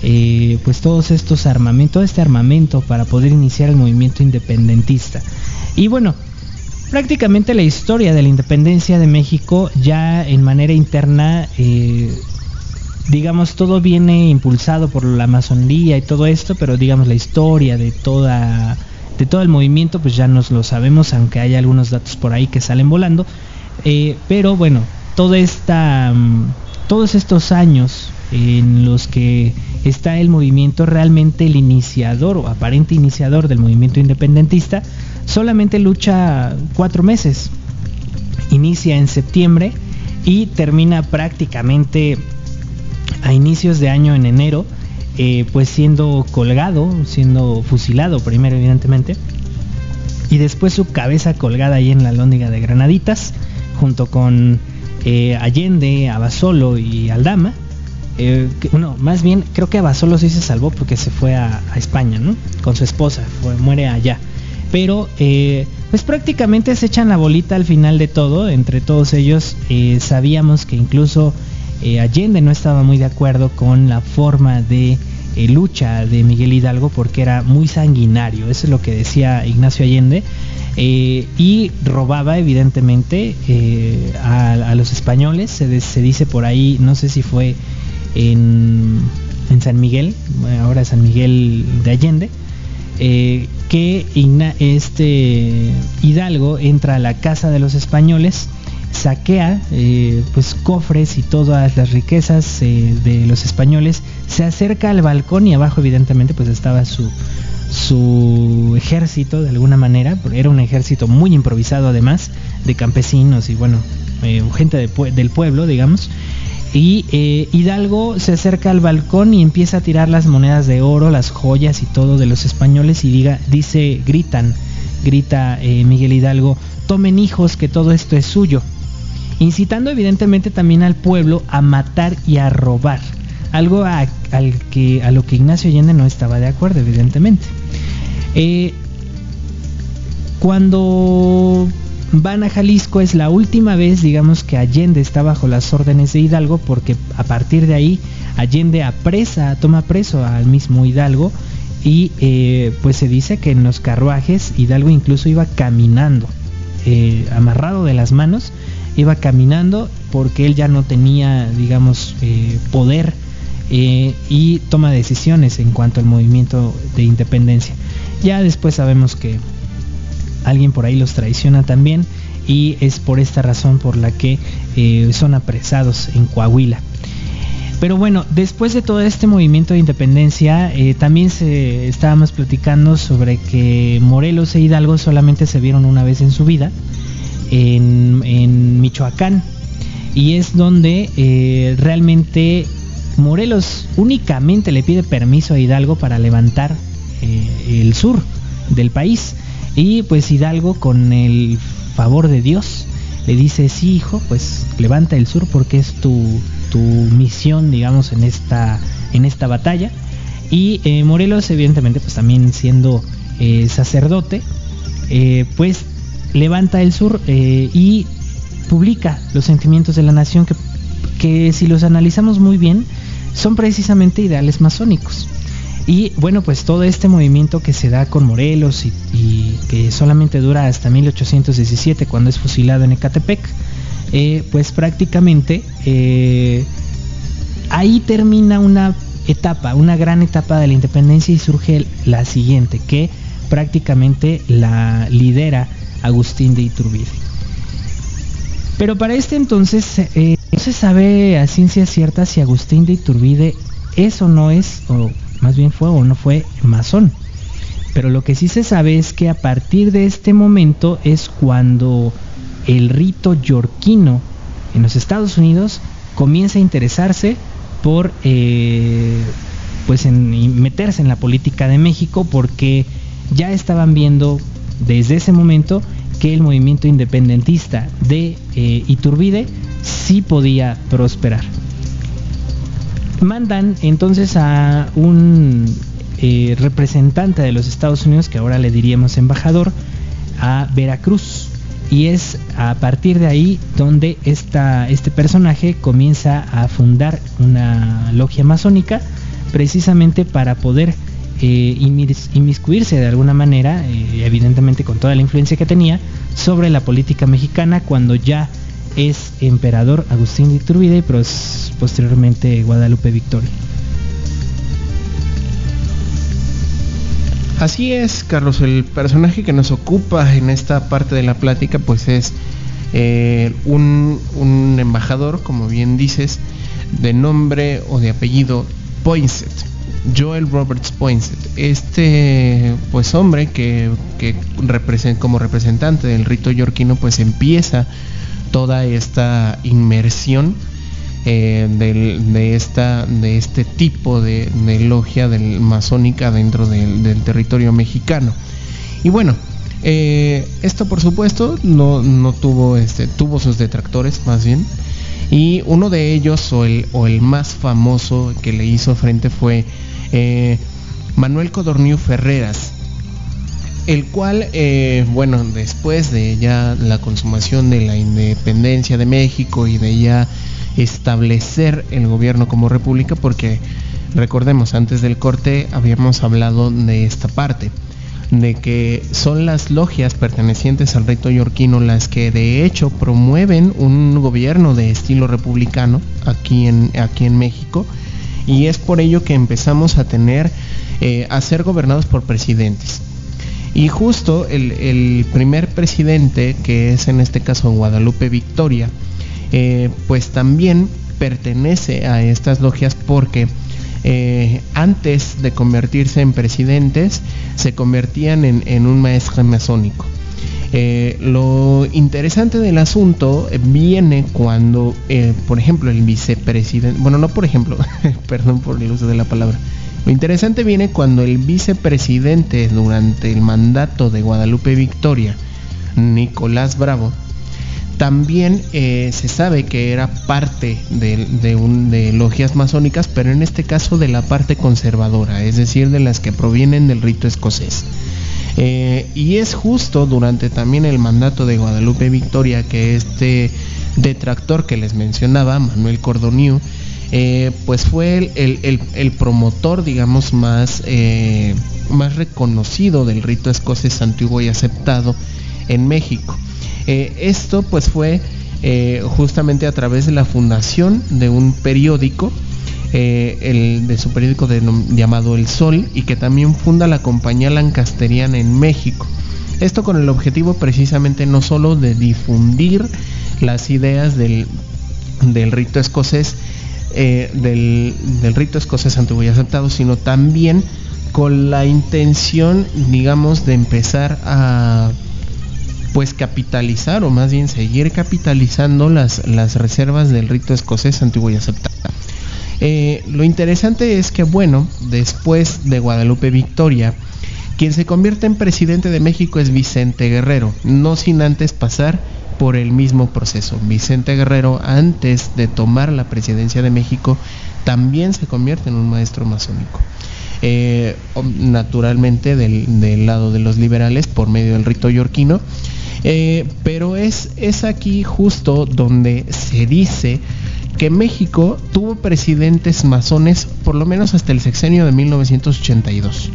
eh, pues todos estos armamentos, todo este armamento para poder iniciar el movimiento independentista. Y bueno, prácticamente la historia de la independencia de México ya en manera interna, eh, digamos, todo viene impulsado por la masonería y todo esto, pero digamos la historia de toda de todo el movimiento pues ya nos lo sabemos, aunque hay algunos datos por ahí que salen volando. Eh, pero bueno, esta, mm, todos estos años en los que está el movimiento realmente el iniciador o aparente iniciador del movimiento independentista, solamente lucha cuatro meses. Inicia en septiembre y termina prácticamente a inicios de año en enero, eh, pues siendo colgado, siendo fusilado primero evidentemente, y después su cabeza colgada ahí en la lóndiga de Granaditas junto con eh, Allende, Abasolo y Aldama. Eh, más bien creo que Abasolo sí se salvó porque se fue a, España, ¿no? Con su esposa, muere allá. Pero eh, pues prácticamente se echan la bolita al final de todo. Entre todos ellos eh, sabíamos que incluso Allende no estaba muy de acuerdo con la forma de lucha de Miguel Hidalgo porque era muy sanguinario. Eso es lo que decía Ignacio Allende. Eh, y robaba evidentemente eh, a, los españoles, se, dice por ahí, no sé si fue en, San Miguel, ahora San Miguel de Allende, eh, que este Hidalgo entra a la casa de los españoles, saquea pues cofres y todas las riquezas de los españoles, se acerca al balcón y abajo evidentemente pues estaba su, su ejército de alguna manera, era un ejército muy improvisado además, de campesinos y bueno, eh, gente del pueblo, digamos. Y eh, Hidalgo se acerca al balcón y empieza a tirar las monedas de oro, las joyas y todo de los españoles y diga, dice, gritan, grita eh, Miguel Hidalgo, tomen hijos que todo esto es suyo, incitando evidentemente también al pueblo a matar y a robar algo a, al que, a lo que Ignacio Allende no estaba de acuerdo, evidentemente. Eh, cuando van a Jalisco es la última vez, digamos, que Allende está bajo las órdenes de Hidalgo, porque a partir de ahí Allende apresa, toma preso al mismo Hidalgo y eh, pues se dice que en los carruajes Hidalgo incluso iba caminando, eh, amarrado de las manos, iba caminando porque él ya no tenía, digamos, poder eh, y toma decisiones en cuanto al movimiento de independencia. Ya después sabemos que alguien por ahí los traiciona también y es por esta razón por la que eh, son apresados en Coahuila. Pero bueno, después de todo este movimiento de independencia, eh, también se estábamos platicando sobre que Morelos e Hidalgo solamente se vieron una vez en su vida, en, Michoacán, y es donde eh, realmente Morelos únicamente le pide permiso a Hidalgo para levantar el sur del país, y pues Hidalgo con el favor de Dios le dice, sí hijo, pues levanta el sur porque es tu, tu misión, digamos, en esta, en esta batalla. Y eh, Morelos, evidentemente, pues también siendo eh, sacerdote, eh, pues levanta el sur y publica los sentimientos de la nación que, que si los analizamos muy bien, son precisamente ideales masónicos. Y bueno, pues todo este movimiento que se da con Morelos y, que solamente dura hasta 1817 cuando es fusilado en Ecatepec, eh, pues prácticamente eh, ahí termina una etapa, una gran etapa de la independencia y surge la siguiente, que prácticamente la lidera Agustín de Iturbide. Pero para este entonces eh, no se sabe a ciencia cierta si Agustín de Iturbide es o no es, o más bien fue o no fue masón. Pero lo que sí se sabe es que a partir de este momento es cuando el rito yorquino en los Estados Unidos comienza a interesarse por eh, pues meterse en la política de México porque ya estaban viendo desde ese momento que el movimiento independentista de eh, Iturbide sí podía prosperar. Mandan entonces a un eh, representante de los Estados Unidos, que ahora le diríamos embajador, a Veracruz. Y es a partir de ahí donde esta, este personaje comienza a fundar una logia masónica precisamente para poder eh, inmiscuirse de alguna manera, eh, evidentemente con toda la influencia que tenía, sobre la política mexicana cuando ya es emperador Agustín de Iturbide y posteriormente Guadalupe Victoria. Así es, Carlos, el personaje que nos ocupa en esta parte de la plática pues es eh, un, embajador, como bien dices, de nombre o de apellido Poinsett, Joel Roberts Poinsett. Este pues hombre que, que como representante del rito yorquino pues empieza toda esta inmersión eh, de, esta, de este tipo de, logia del, masónica dentro del, territorio mexicano. Y bueno, eh, esto por supuesto no, no, tuvo, este, tuvo sus detractores más bien. Y uno de ellos, o el, o el más famoso que le hizo frente fue eh, Manuel Codorniu Ferreras, el cual, bueno, después de ya la consumación de la independencia de México y de ya establecer el gobierno como república porque recordemos antes del corte habíamos hablado de esta parte de que son las logias pertenecientes al rito yorquino las que de hecho promueven un gobierno de estilo republicano aquí en, aquí en México y es por ello que empezamos a tener eh, a ser gobernados por presidentes y justo el, primer presidente que es en este caso Guadalupe Victoria eh, pues también pertenece a estas logias porque eh, antes de convertirse en presidentes se convertían en, un maestro masónico. Eh, lo interesante del asunto viene cuando, por ejemplo, el vicepresidente, bueno, no por ejemplo, perdón por el uso de la palabra, lo interesante viene cuando el vicepresidente durante el mandato de Guadalupe Victoria, Nicolás Bravo, también eh, se sabe que era parte de, logias masónicas, pero en este caso de la parte conservadora, es decir, de las que provienen del rito escocés. Eh, y es justo durante también el mandato de Guadalupe Victoria que este detractor que les mencionaba, Manuel Cordoniu, eh, pues fue el, promotor, digamos, más, más reconocido del rito escocés antiguo y aceptado en México. Eh, esto pues fue eh, justamente a través de la fundación de un periódico eh, el, de su periódico llamado El Sol y que también funda la compañía lancasteriana en México. Esto con el objetivo precisamente no solo de difundir las ideas del, del rito escocés, eh, del, rito escocés antiguo y aceptado, sino también con la intención, digamos, de empezar a pues capitalizar o más bien seguir capitalizando las, las reservas del rito escocés antiguo y aceptado. Eh, lo interesante es que, bueno, después de Guadalupe Victoria, quien se convierte en presidente de México es Vicente Guerrero, no sin antes pasar por el mismo proceso. Vicente Guerrero, antes de tomar la presidencia de México, también se convierte en un maestro masónico. Eh, naturalmente del, lado de los liberales por medio del rito yorquino, eh, pero es, es aquí justo donde se dice que México tuvo presidentes masones por lo menos hasta el sexenio de 1982.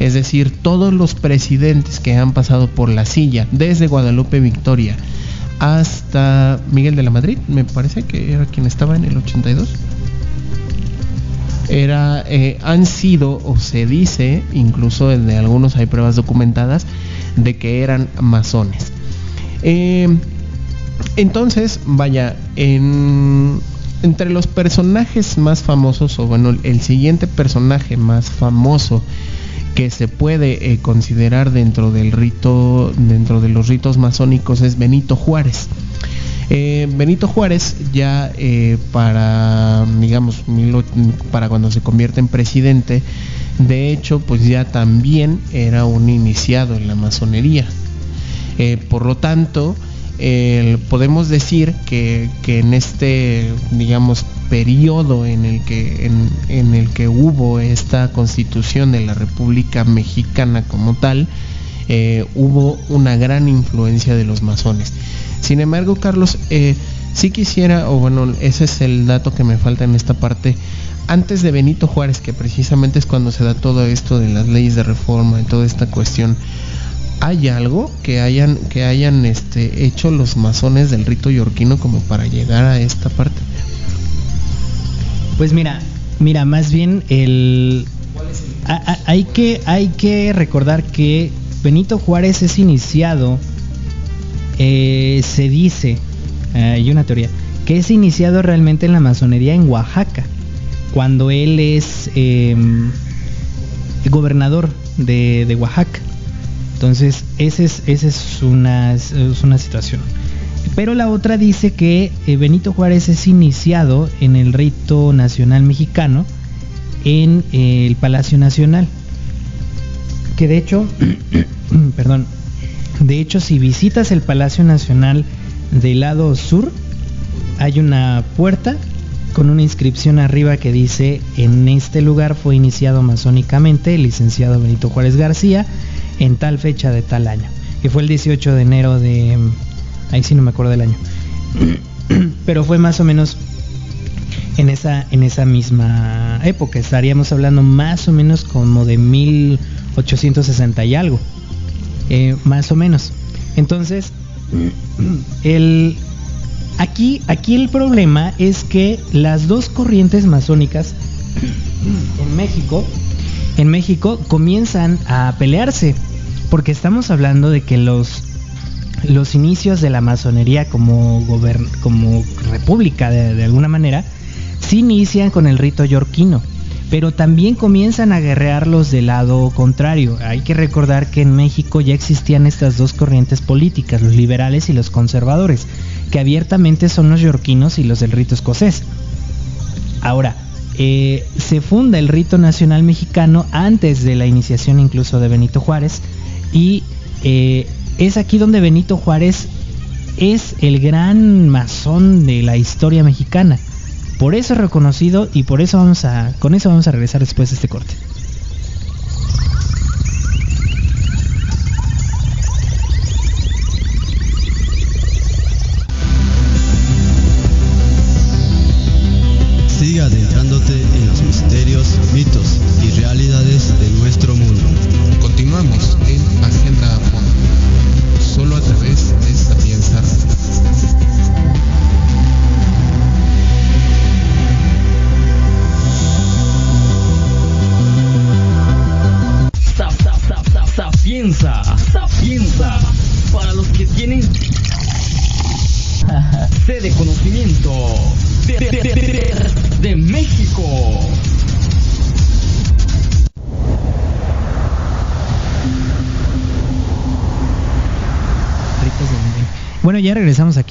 Es decir, todos los presidentes que han pasado por la silla, desde Guadalupe Victoria hasta Miguel de la Madrid, me parece que era quien estaba en el 82. Era, eh, han sido, o se dice, incluso de algunos hay pruebas documentadas, de que eran masones. Eh, entonces, vaya, en, entre los personajes más famosos, o bueno, el siguiente personaje más famoso que se puede eh, considerar dentro del rito, dentro de los ritos masónicos es Benito Juárez. Eh, Benito Juárez ya eh, para, digamos, para cuando se convierte en presidente, de hecho, pues ya también era un iniciado en la masonería. por lo tanto, podemos decir que, en este, digamos, periodo en el que, en, el que hubo esta constitución de la República Mexicana como tal, eh, hubo una gran influencia de los masones. Sin embargo, Carlos, eh, sí quisiera, o bueno, ese es el dato que me falta en esta parte, antes de Benito Juárez, que precisamente es cuando se da todo esto de las leyes de reforma y toda esta cuestión, ¿Hay algo que hayan, que hayan este, hecho los masones del rito yorquino como para llegar a esta parte? Pues mira, mira, más bien el... hay, que, hay que recordar que Benito Juárez es iniciado, eh, se dice, hay una teoría, que es iniciado realmente en la masonería en Oaxaca, cuando él es em, gobernador de, de Oaxaca. Entonces, esa es, es, una, una situación. Pero la otra dice que eh, Benito Juárez es iniciado en el rito nacional mexicano en eh, el Palacio Nacional. Que de hecho, perdón, de hecho si visitas el Palacio Nacional del lado sur, hay una puerta con una inscripción arriba que dice, en este lugar fue iniciado masónicamente el licenciado Benito Juárez García en tal fecha de tal año. Que fue el 18 de enero de... Ahí sí no me acuerdo del año. Pero fue más o menos en esa, en esa misma época. Estaríamos hablando más o menos como de 1860 y algo. Eh, más o menos. Entonces, el, aquí, aquí el problema es que las dos corrientes masónicas en México en México comienzan a pelearse, porque estamos hablando de que los, los inicios de la masonería como, república de, alguna manera, se inician con el rito yorquino, pero también comienzan a guerrearlos del lado contrario. Hay que recordar que en México ya existían estas dos corrientes políticas, los liberales y los conservadores, que abiertamente son los yorquinos y los del rito escocés. Ahora, eh, se funda el rito nacional mexicano antes de la iniciación incluso de Benito Juárez y eh, es aquí donde Benito Juárez es el gran masón de la historia mexicana. Por eso es reconocido y por eso vamos a, con eso vamos a regresar después de este corte.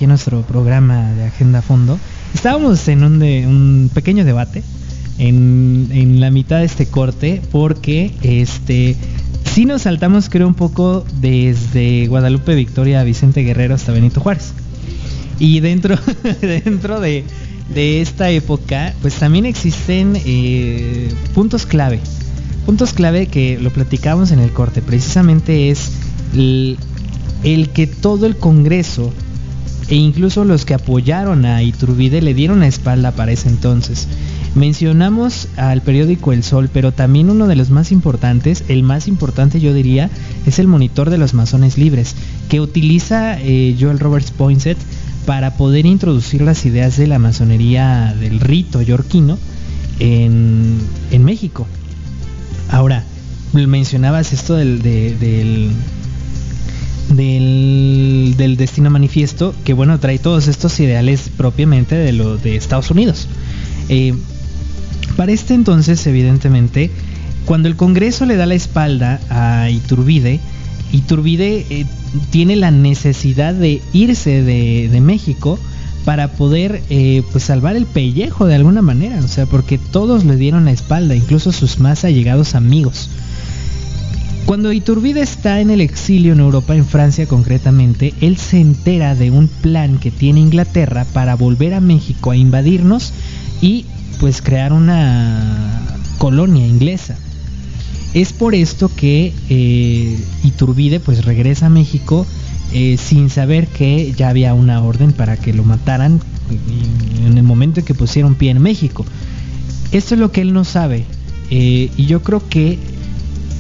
A nuestro programa de Agenda Fondo. Estábamos en un, de, un pequeño debate en, en, la mitad de este corte porque este sí nos saltamos creo un poco desde Guadalupe Victoria Vicente Guerrero hasta Benito Juárez. Y dentro, dentro de, esta época, pues también existen eh, puntos clave. Puntos clave que lo platicamos en el corte, precisamente es el que todo el Congreso e incluso los que apoyaron a Iturbide le dieron la espalda para ese entonces. Mencionamos al periódico El Sol, pero también uno de los más importantes, el más importante yo diría, es el monitor de los masones libres, que utiliza eh, Joel Roberts Poinsett para poder introducir las ideas de la masonería del rito yorquino en, México. Ahora, mencionabas esto del, del, destino manifiesto, que bueno, trae todos estos ideales propiamente de lo de Estados Unidos. Eh, para este entonces, evidentemente, cuando el Congreso le da la espalda a Iturbide, Iturbide eh, tiene la necesidad de irse de, México para poder eh, pues salvar el pellejo de alguna manera, o sea, porque todos le dieron la espalda, incluso sus más allegados amigos. Cuando Iturbide está en el exilio en Europa, en Francia concretamente, él se entera de un plan que tiene Inglaterra para volver a México a invadirnos y pues crear una colonia inglesa. Es por esto que eh, Iturbide pues regresa a México eh, sin saber que ya había una orden para que lo mataran en el momento en que pusieron pie en México. Esto es lo que él no sabe. Eh, y yo creo que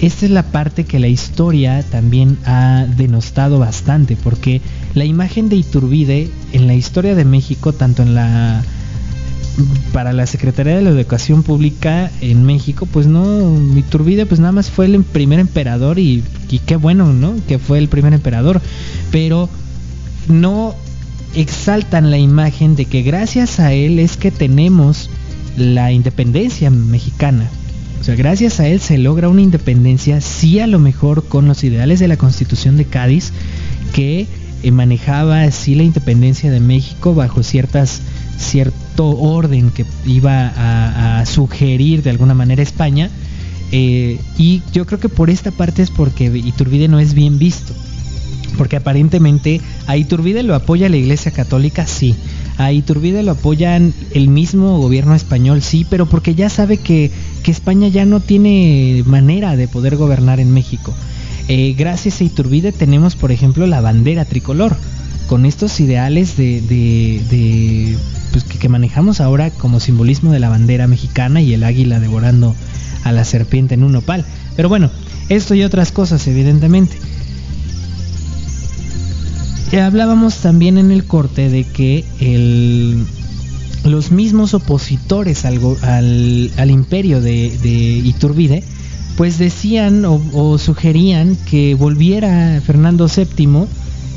esta es la parte que la historia también ha denostado bastante, porque la imagen de Iturbide en la historia de México, tanto para la Secretaría de la Educación Pública en México, pues no, Iturbide pues nada más fue el primer emperador y, qué bueno, ¿no? Que fue el primer emperador, pero no exaltan la imagen de que gracias a él es que tenemos la independencia mexicana. O sea, gracias a él se logra una independencia, sí a lo mejor con los ideales de la Constitución de Cádiz, que eh, manejaba así la independencia de México bajo ciertas cierto orden que iba a, sugerir de alguna manera España. Eh, y yo creo que por esta parte es porque Iturbide no es bien visto. Porque aparentemente a Iturbide lo apoya la Iglesia Católica, sí. A Iturbide lo apoyan el mismo gobierno español, sí, pero porque ya sabe que, España ya no tiene manera de poder gobernar en México. Eh, gracias a Iturbide tenemos, por ejemplo, la bandera tricolor, con estos ideales de, de pues, que, manejamos ahora como simbolismo de la bandera mexicana y el águila devorando a la serpiente en un nopal. Pero bueno, esto y otras cosas, evidentemente. hablábamos también en el corte de que el, los mismos opositores al, al, imperio de, de, Iturbide, pues decían o, o, sugerían que volviera Fernando VII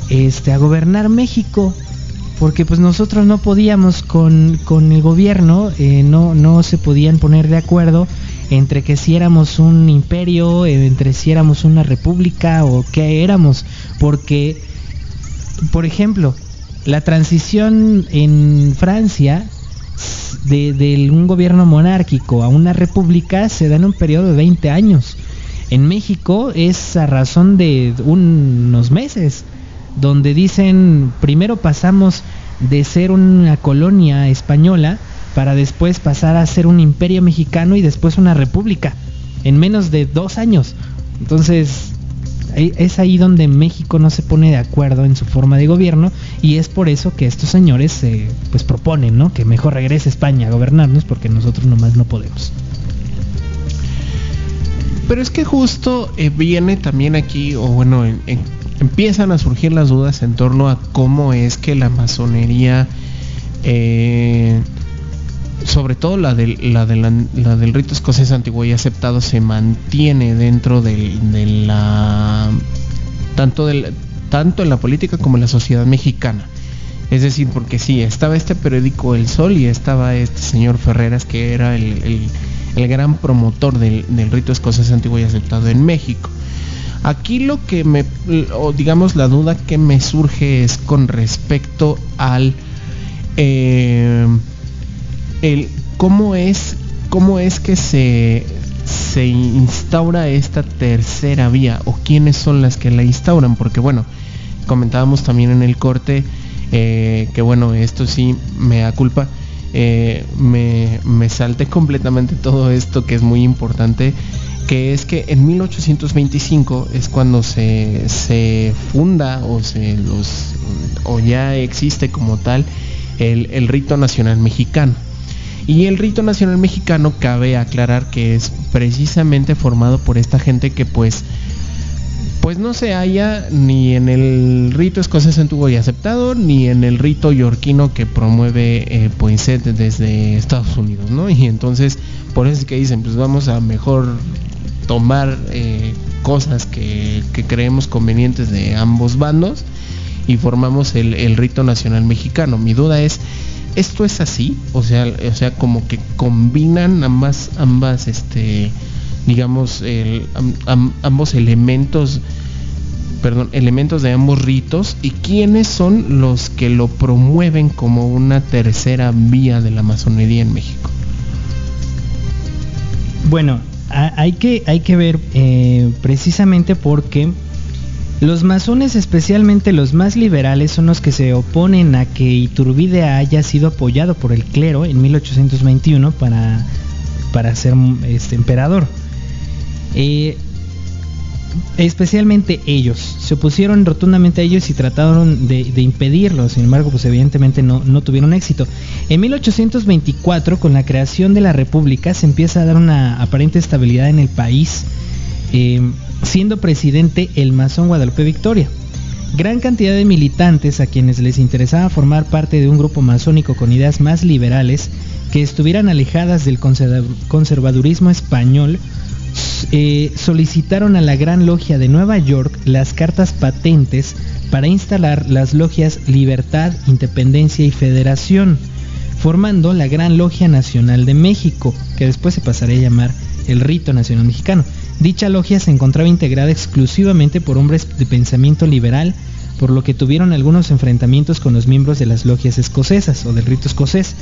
este, a gobernar México porque pues nosotros no podíamos con, el gobierno, eh, no, no se podían poner de acuerdo entre que si éramos un imperio, entre si éramos una república o qué éramos, porque, por ejemplo, la transición en Francia de, un gobierno monárquico a una república se da en un periodo de 20 años. En México es a razón de unos meses donde dicen primero pasamos de ser una colonia española para después pasar a ser un imperio mexicano y después una república en menos de dos años. Entonces es ahí donde México no se pone de acuerdo en su forma de gobierno y es por eso que estos señores eh, pues proponen ¿no? que mejor regrese España a gobernarnos porque nosotros nomás no podemos. Pero es que justo eh, viene también aquí, o bueno, en, empiezan a surgir las dudas en torno a cómo es que la masonería, eh, sobre todo la del, la, del rito escocés antiguo y aceptado, se mantiene dentro de, la tanto, del, tanto en la política como en la sociedad mexicana. Es decir, porque sí, estaba este periódico El Sol y estaba este señor Ferreras que era el, el, gran promotor del, del, rito escocés antiguo y aceptado en México. Aquí lo que me, o digamos la duda que me surge es con respecto al, eh, cómo es, cómo es que se, se instaura esta tercera vía o quiénes son las que la instauran, porque bueno, comentábamos también en el corte eh, que bueno, esto sí me da culpa. Eh, me, me salté completamente todo esto que es muy importante, que es que en 1825 es cuando se, se funda o, se los, o ya existe como tal el, el rito nacional mexicano. Y el rito nacional mexicano cabe aclarar que es precisamente formado por esta gente que pues pues no se halla ni en el rito escocés antiguo y aceptado, ni en el rito yorquino que promueve eh, Poinsett desde Estados Unidos, ¿no? Y entonces, por eso es que dicen, pues vamos a mejor tomar eh, cosas que, creemos convenientes de ambos bandos y formamos el, rito nacional mexicano. Mi duda es, ¿esto es así? O sea, o sea como que combinan ambas, ambas, este, digamos, ambos elementos, perdón, elementos de ambos ritos y quiénes son los que lo promueven como una tercera vía de la masonería en México. Bueno, hay que, hay que ver eh, precisamente porque los masones, especialmente los más liberales, son los que se oponen a que Iturbide haya sido apoyado por el clero en 1821 para, para ser este, emperador. Eh, especialmente ellos se opusieron rotundamente a ellos y trataron de, impedirlo, sin embargo, pues evidentemente no, tuvieron éxito. En 1824, con la creación de la República, se empieza a dar una aparente estabilidad en el país, eh, siendo presidente el masón Guadalupe Victoria. Gran cantidad de militantes a quienes les interesaba formar parte de un grupo masónico con ideas más liberales, que estuvieran alejadas del conservadurismo español, eh, solicitaron a la Gran Logia de Nueva York las cartas patentes para instalar las logias Libertad, Independencia y Federación, formando la Gran Logia Nacional de México, que después se pasaría a llamar el Rito Nacional Mexicano. Dicha logia se encontraba integrada exclusivamente por hombres de pensamiento liberal, por lo que tuvieron algunos enfrentamientos con los miembros de las logias escocesas o del rito escocés,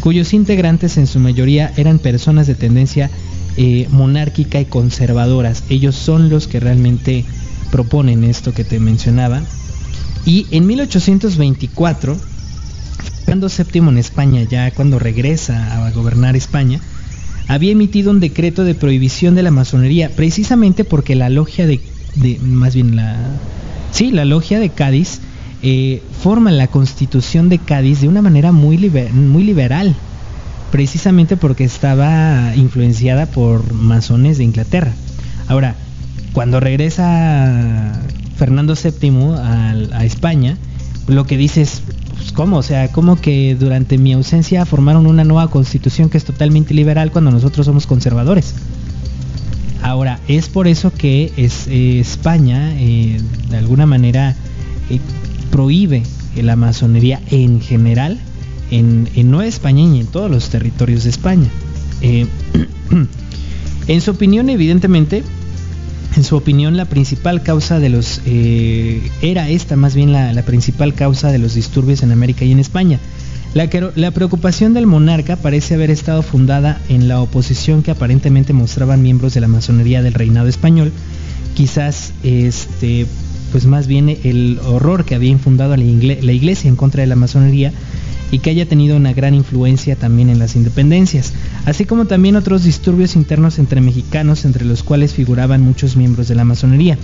cuyos integrantes en su mayoría eran personas de tendencia eh, monárquica y conservadoras. Ellos son los que realmente proponen esto que te mencionaba. Y en 1824, Fernando VII en España, ya cuando regresa a gobernar España, había emitido un decreto de prohibición de la masonería, precisamente porque la logia de, más bien la, sí, la logia de Cádiz eh, forma la constitución de Cádiz de una manera muy, muy liberal precisamente porque estaba influenciada por masones de Inglaterra. Ahora, cuando regresa Fernando VII a, España, lo que dice es, pues, ¿cómo? O sea, ¿cómo que durante mi ausencia formaron una nueva constitución que es totalmente liberal cuando nosotros somos conservadores? Ahora, es por eso que eh, España, eh, de alguna manera, eh, prohíbe la masonería en general en, Nueva España y en todos los territorios de España. En su opinión, evidentemente, en su opinión, la principal causa de los eh, era esta más bien la, principal causa de los disturbios en América y en España. La, la, preocupación del monarca parece haber estado fundada en la oposición que aparentemente mostraban miembros de la masonería del reinado español, quizás este pues más bien el horror que había infundado la, la iglesia en contra de la masonería y que haya tenido una gran influencia también en las independencias, así como también otros disturbios internos entre mexicanos entre los cuales figuraban muchos miembros de la masonería.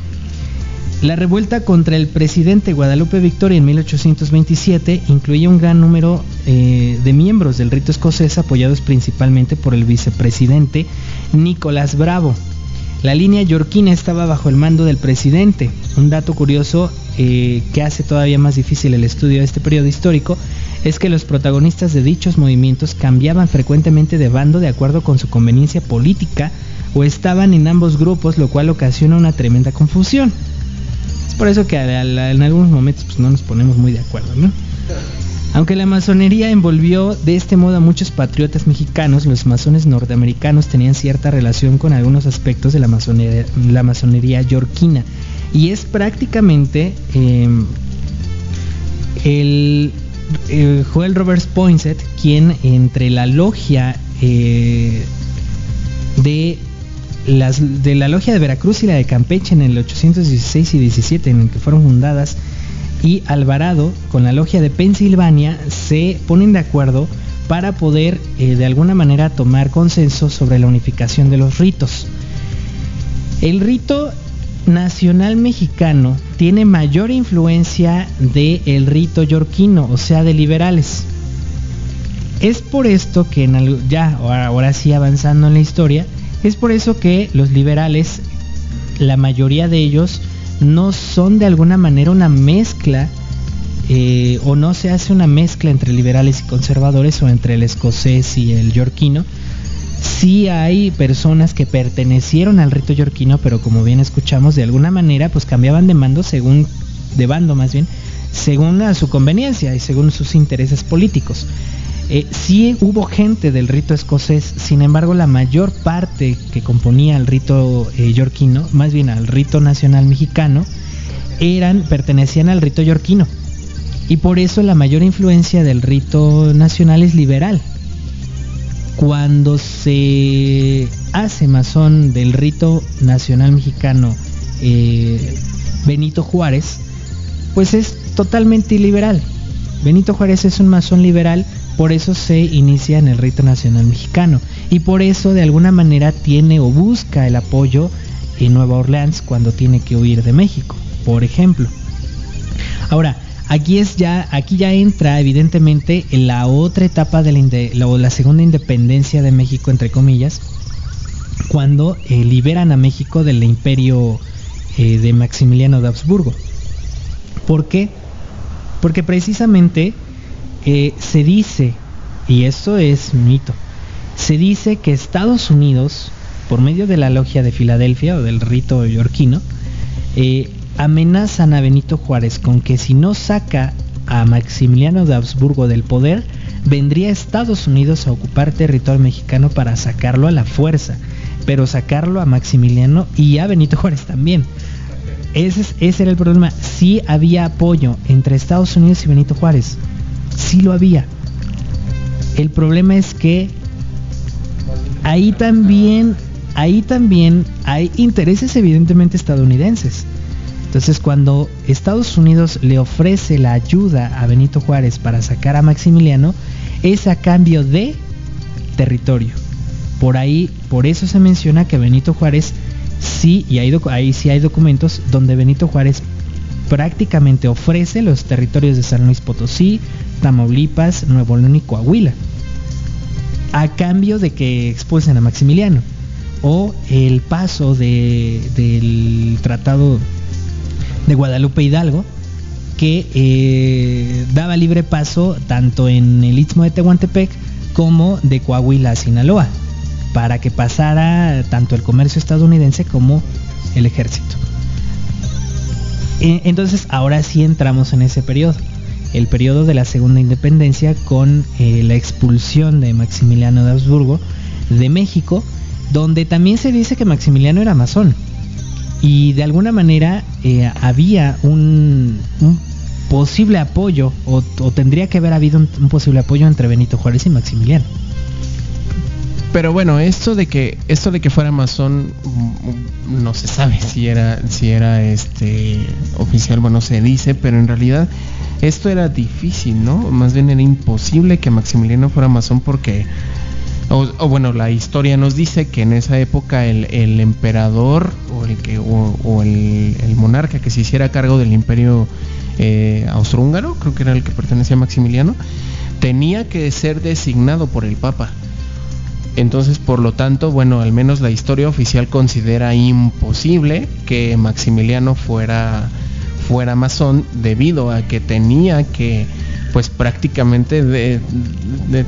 La revuelta contra el presidente Guadalupe Victoria en 1827 incluía un gran número eh, de miembros del rito escocés apoyados principalmente por el vicepresidente Nicolás Bravo. La línea yorquina estaba bajo el mando del presidente. Un dato curioso eh, que hace todavía más difícil el estudio de este periodo histórico es que los protagonistas de dichos movimientos cambiaban frecuentemente de bando de acuerdo con su conveniencia política o estaban en ambos grupos, lo cual ocasiona una tremenda confusión. Es por eso que en algunos momentos pues, no nos ponemos muy de acuerdo, ¿no? Aunque la masonería envolvió de este modo a muchos patriotas mexicanos, los masones norteamericanos tenían cierta relación con algunos aspectos de la masonería, yorquina. Y es prácticamente em, el, Joel Roberts Poinsett quien entre la logia eh, de las, la logia de Veracruz y la de Campeche en el 816 y 17 en el que fueron fundadas y Alvarado con la logia de Pensilvania se ponen de acuerdo para poder eh, de alguna manera tomar consenso sobre la unificación de los ritos. El rito nacional mexicano tiene mayor influencia del el rito yorquino, o sea, de liberales. Es por esto que ya ahora sí avanzando en la historia, es por eso que los liberales, la mayoría de ellos no son de alguna manera una mezcla eh, o no se hace una mezcla entre liberales y conservadores o entre el escocés y el yorquino. Sí hay personas que pertenecieron al rito yorquino, pero como bien escuchamos, de alguna manera pues cambiaban de mando según, de bando más bien, según a su conveniencia y según sus intereses políticos. Eh, sí hubo gente del rito escocés, sin embargo la mayor parte que componía el rito eh, yorquino, más bien al rito nacional mexicano, eran, pertenecían al rito yorquino. Y por eso la mayor influencia del rito nacional es liberal. Cuando se hace masón del rito nacional mexicano eh, Benito Juárez, pues es totalmente liberal. Benito Juárez es un masón liberal por eso se inicia en el rito nacional mexicano y por eso de alguna manera tiene o busca el apoyo en Nueva Orleans cuando tiene que huir de México, por ejemplo. Ahora, aquí es ya aquí ya entra evidentemente en la otra etapa de la, segunda independencia de México entre comillas, cuando eh, liberan a México del imperio eh, de Maximiliano de Habsburgo. ¿Por qué? Porque precisamente eh, se dice, y esto es mito, se dice que Estados Unidos, por medio de la logia de Filadelfia o del rito yorquino, eh, amenazan a Benito Juárez con que si no saca a Maximiliano de Habsburgo del poder, vendría Estados Unidos a ocupar territorio mexicano para sacarlo a la fuerza, pero sacarlo a Maximiliano y a Benito Juárez también. Ese, ese era el problema. Sí había apoyo entre Estados Unidos y Benito Juárez sí lo había. El problema es que ahí también, ahí también hay intereses evidentemente estadounidenses. Entonces cuando Estados Unidos le ofrece la ayuda a Benito Juárez para sacar a Maximiliano, es a cambio de territorio. Por ahí, por eso se menciona que Benito Juárez sí, y ahí sí hay documentos donde Benito Juárez prácticamente ofrece los territorios de San Luis Potosí, Tamaulipas, Nuevo León y Coahuila, a cambio de que expulsen a Maximiliano, o el paso del Tratado de Guadalupe Hidalgo, que eh, daba libre paso tanto en el Istmo de Tehuantepec como de Coahuila a Sinaloa, para que pasara tanto el comercio estadounidense como el ejército. E, entonces ahora sí entramos en ese periodo el periodo de la segunda independencia con eh, la expulsión de Maximiliano de Habsburgo de México, donde también se dice que Maximiliano era masón. Y de alguna manera eh, había un, posible apoyo, o, tendría que haber habido un, posible apoyo entre Benito Juárez y Maximiliano. Pero bueno, esto de que esto de que fuera masón mm, no se sabe si era si era este oficial, bueno, se dice, pero en realidad esto era difícil, ¿no? Más bien era imposible que Maximiliano fuera masón porque, o, bueno, la historia nos dice que en esa época el, emperador o el que o, el, monarca que se hiciera cargo del imperio eh, austrohúngaro, creo que era el que pertenecía a Maximiliano, tenía que ser designado por el Papa. Entonces, por lo tanto, bueno, al menos la historia oficial considera imposible que Maximiliano fuera fuera masón debido a que tenía que pues prácticamente de,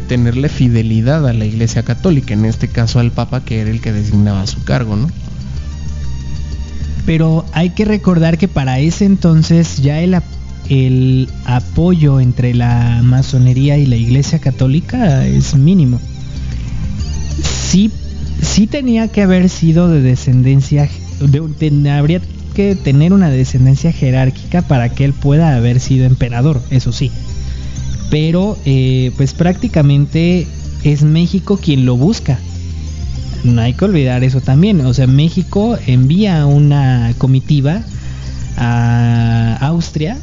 tenerle fidelidad a la iglesia católica, en este caso al papa que era el que designaba su cargo, ¿no? Pero hay que recordar que para ese entonces ya el, el apoyo entre la masonería y la iglesia católica es mínimo. Sí, sí tenía que haber sido de descendencia, habría que tener una descendencia jerárquica para que él pueda haber sido emperador, eso sí. Pero eh, pues prácticamente es México quien lo busca. No hay que olvidar eso también. O sea, México envía una comitiva a Austria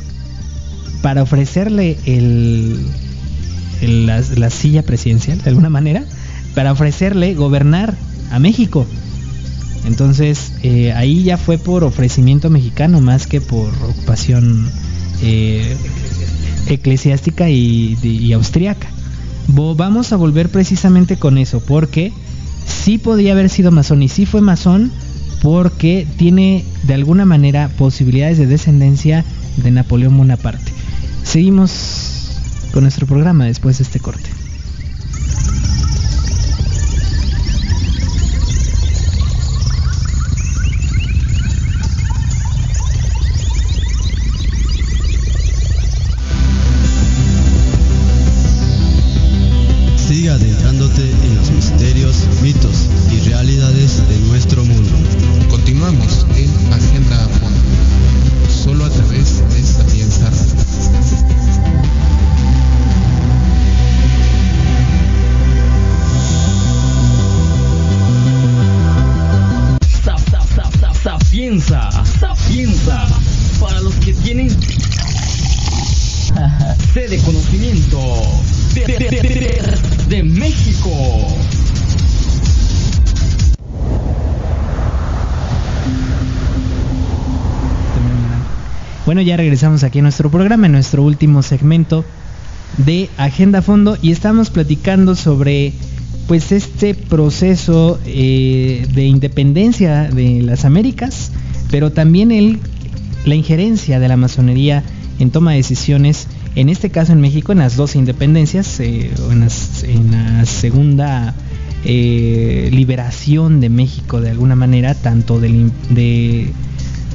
para ofrecerle el, la, silla presidencial, de alguna manera, para ofrecerle gobernar a México. Entonces, eh, ahí ya fue por ofrecimiento mexicano más que por ocupación eh, eclesiástica y, y, austriaca. vamos a volver precisamente con eso, porque sí podía haber sido masón y sí fue masón porque tiene de alguna manera posibilidades de descendencia de Napoleón Bonaparte. Seguimos con nuestro programa después de este corte. Ya regresamos aquí a nuestro programa, en nuestro último segmento de Agenda Fondo y estamos platicando sobre pues este proceso eh, de independencia de las Américas, pero también el, la injerencia de la masonería en toma de decisiones, en este caso en México, en las dos independencias, eh, en, la segunda eh, liberación de México de alguna manera, tanto, de,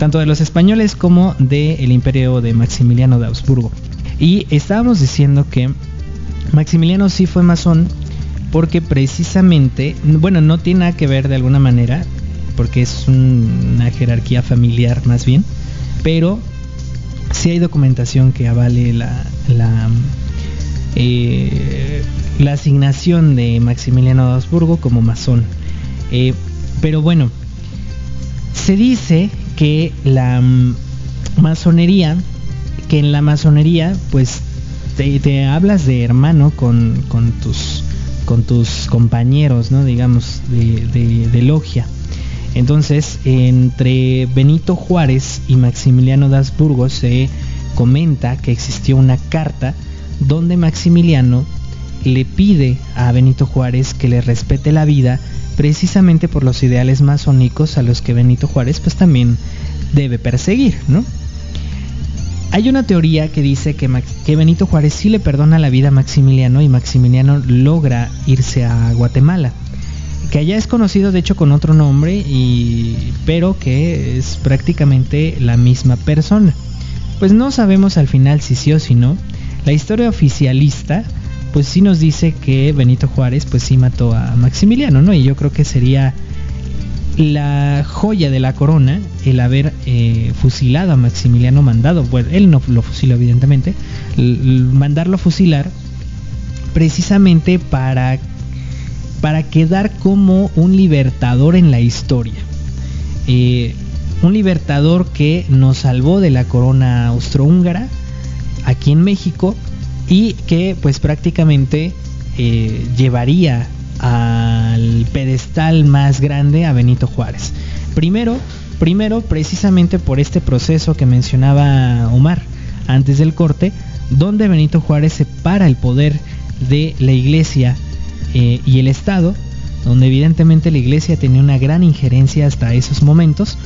tanto de los españoles como del imperio de Maximiliano de Habsburgo. Y estábamos diciendo que Maximiliano sí fue masón, porque precisamente, bueno, no tiene nada que ver de alguna manera, porque es una jerarquía familiar más bien, pero sí hay documentación que avale la, la, eh, asignación de Maximiliano de Habsburgo como masón. Eh, pero bueno, se dice que la masonería, que en la masonería, pues te, hablas de hermano con, con tus con tus compañeros, ¿no? digamos, de, logia. Entonces, entre Benito Juárez y Maximiliano de Habsburgo se comenta que existió una carta donde Maximiliano le pide a Benito Juárez que le respete la vida precisamente por los ideales masónicos a los que Benito Juárez pues también debe perseguir, ¿no? Hay una teoría que dice que, Benito Juárez sí le perdona la vida a Maximiliano y Maximiliano logra irse a Guatemala. Que allá es conocido de hecho con otro nombre, y, pero que es prácticamente la misma persona. Pues no sabemos al final si sí o si no. La historia oficialista pues sí nos dice que Benito Juárez pues sí mató a Maximiliano, ¿no? Y yo creo que sería la joya de la corona el haber eh, fusilado a Maximiliano mandado, bueno, él no lo fusiló evidentemente, mandarlo a fusilar precisamente para, para quedar como un libertador en la historia. Eh, un libertador que nos salvó de la corona austrohúngara aquí en México y que pues prácticamente eh, llevaría al pedestal más grande a Benito Juárez. Primero, primero precisamente por este proceso que mencionaba Omar antes del corte, donde Benito Juárez separa el poder de la iglesia eh, y el Estado, donde evidentemente la iglesia tenía una gran injerencia hasta esos momentos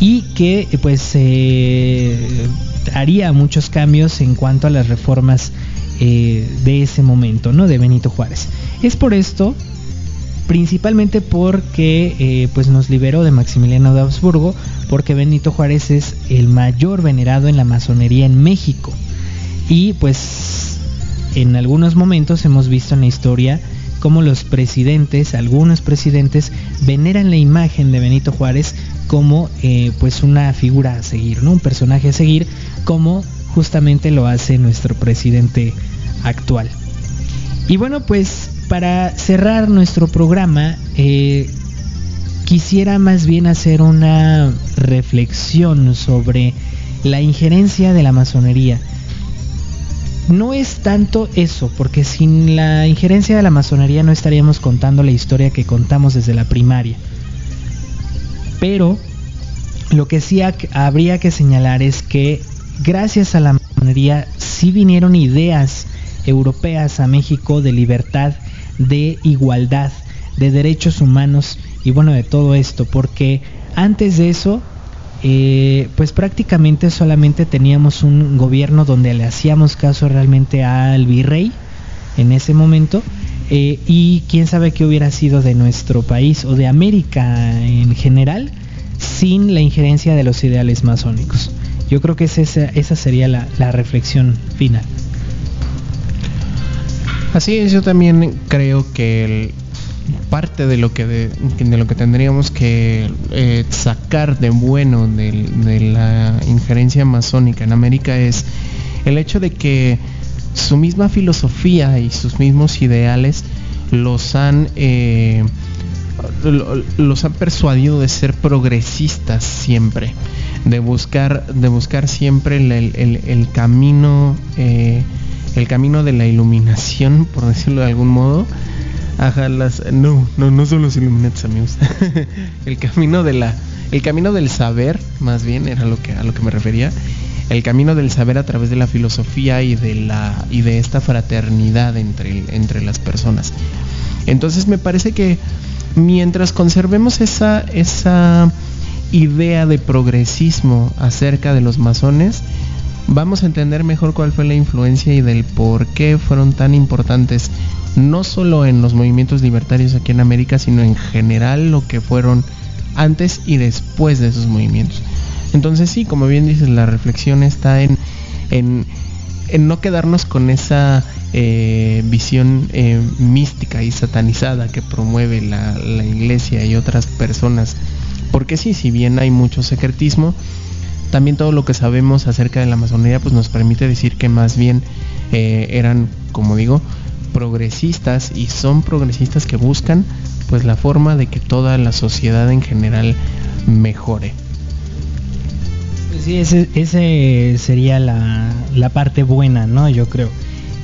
y que pues eh, haría muchos cambios en cuanto a las reformas eh, de ese momento, ¿no? De Benito Juárez. Es por esto principalmente porque eh, pues nos liberó de Maximiliano de Habsburgo, porque Benito Juárez es el mayor venerado en la masonería en México. Y pues en algunos momentos hemos visto en la historia cómo los presidentes, algunos presidentes, veneran la imagen de Benito Juárez como eh, pues una figura a seguir, ¿no? Un personaje a seguir, como justamente lo hace nuestro presidente actual. Y bueno, pues para cerrar nuestro programa, eh, quisiera más bien hacer una reflexión sobre la injerencia de la masonería. No es tanto eso, porque sin la injerencia de la masonería no estaríamos contando la historia que contamos desde la primaria. Pero lo que sí habría que señalar es que gracias a la masonería sí vinieron ideas europeas a México de libertad de igualdad, de derechos humanos y bueno, de todo esto, porque antes de eso, eh, pues prácticamente solamente teníamos un gobierno donde le hacíamos caso realmente al virrey en ese momento. Eh, y quién sabe qué hubiera sido de nuestro país o de América en general sin la injerencia de los ideales masónicos. Yo creo que esa, sería la, reflexión final. Así es, yo también creo que parte de lo que de, lo que tendríamos que eh, sacar de bueno de, la injerencia masónica en América es el hecho de que su misma filosofía y sus mismos ideales los han eh, los han persuadido de ser progresistas siempre de buscar de buscar siempre el, camino eh, el camino de la iluminación, por decirlo de algún modo. Ajá, las no, no, no son los Illuminati, amigos. el camino de la el camino del saber, más bien era lo que a lo que me refería. El camino del saber a través de la filosofía y de la y de esta fraternidad entre entre las personas. Entonces me parece que mientras conservemos esa esa idea de progresismo acerca de los masones, vamos a entender mejor cuál fue la influencia y del por qué fueron tan importantes, no solo en los movimientos libertarios aquí en América, sino en general lo que fueron antes y después de esos movimientos. Entonces sí, como bien dices, la reflexión está en, en, no quedarnos con esa eh, visión eh, mística y satanizada que promueve la, la iglesia y otras personas. Porque sí, si bien hay mucho secretismo, también todo lo que sabemos acerca de la masonería pues nos permite decir que más bien eh, eran, como digo, progresistas y son progresistas que buscan pues la forma de que toda la sociedad en general mejore. Pues sí, ese, ese sería la, la, parte buena, ¿no? Yo creo.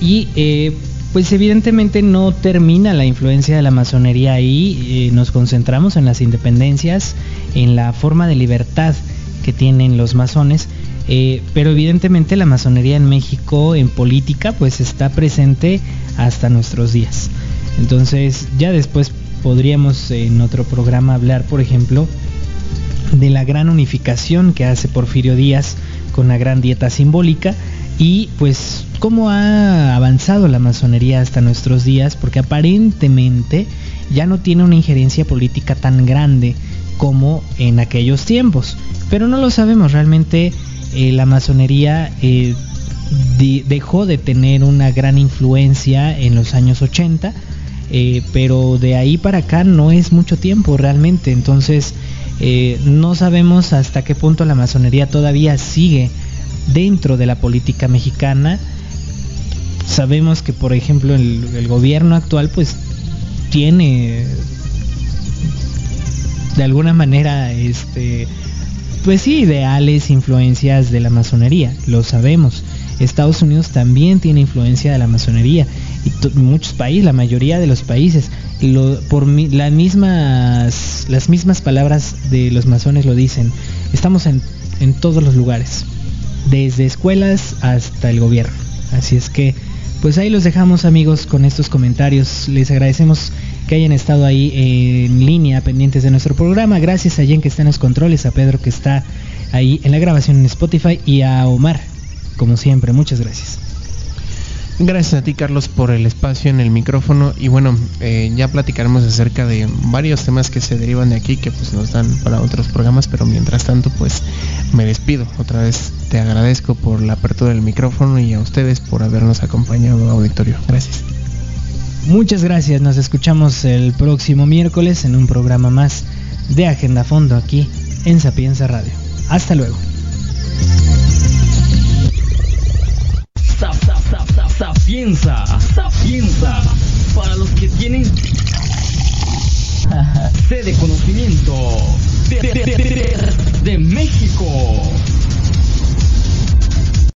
Y eh, pues evidentemente no termina la influencia de la masonería ahí, eh, nos concentramos en las independencias, en la forma de libertad que tienen los masones, eh, pero evidentemente la masonería en México en política pues está presente hasta nuestros días. Entonces ya después podríamos en otro programa hablar, por ejemplo, de la gran unificación que hace Porfirio Díaz con la gran dieta simbólica y pues cómo ha avanzado la masonería hasta nuestros días, porque aparentemente ya no tiene una injerencia política tan grande como en aquellos tiempos. Pero no lo sabemos, realmente eh, la masonería eh, dejó de tener una gran influencia en los años 80, eh, pero de ahí para acá no es mucho tiempo realmente, entonces no sabemos hasta qué punto la masonería todavía sigue dentro de la política mexicana. Sabemos que por ejemplo el, el gobierno actual pues tiene de alguna manera este pues sí, ideales, influencias de la masonería, lo sabemos. Estados Unidos también tiene influencia de la masonería y muchos países, la mayoría de los países, por las mismas palabras de los masones lo dicen. Estamos en todos los lugares, desde escuelas hasta el gobierno. Así es que, pues ahí los dejamos amigos con estos comentarios. Les agradecemos que hayan estado ahí en línea pendientes de nuestro programa. Gracias a Jen que está en los controles, a Pedro que está ahí en la grabación en Spotify y a Omar, como siempre. Muchas gracias. Gracias a ti, Carlos, por el espacio en el micrófono. Y bueno, eh, ya platicaremos acerca de varios temas que se derivan de aquí, que pues nos dan para otros programas. Pero mientras tanto, pues me despido. Otra vez te agradezco por la apertura del micrófono y a ustedes por habernos acompañado, auditorio. Gracias. Muchas gracias. Nos escuchamos el próximo miércoles en un programa más de Agenda Fondo aquí en Sapienza Radio. Hasta luego. Sapienza, sapienza, para los que tienen sede conocimiento de, de, de, de México.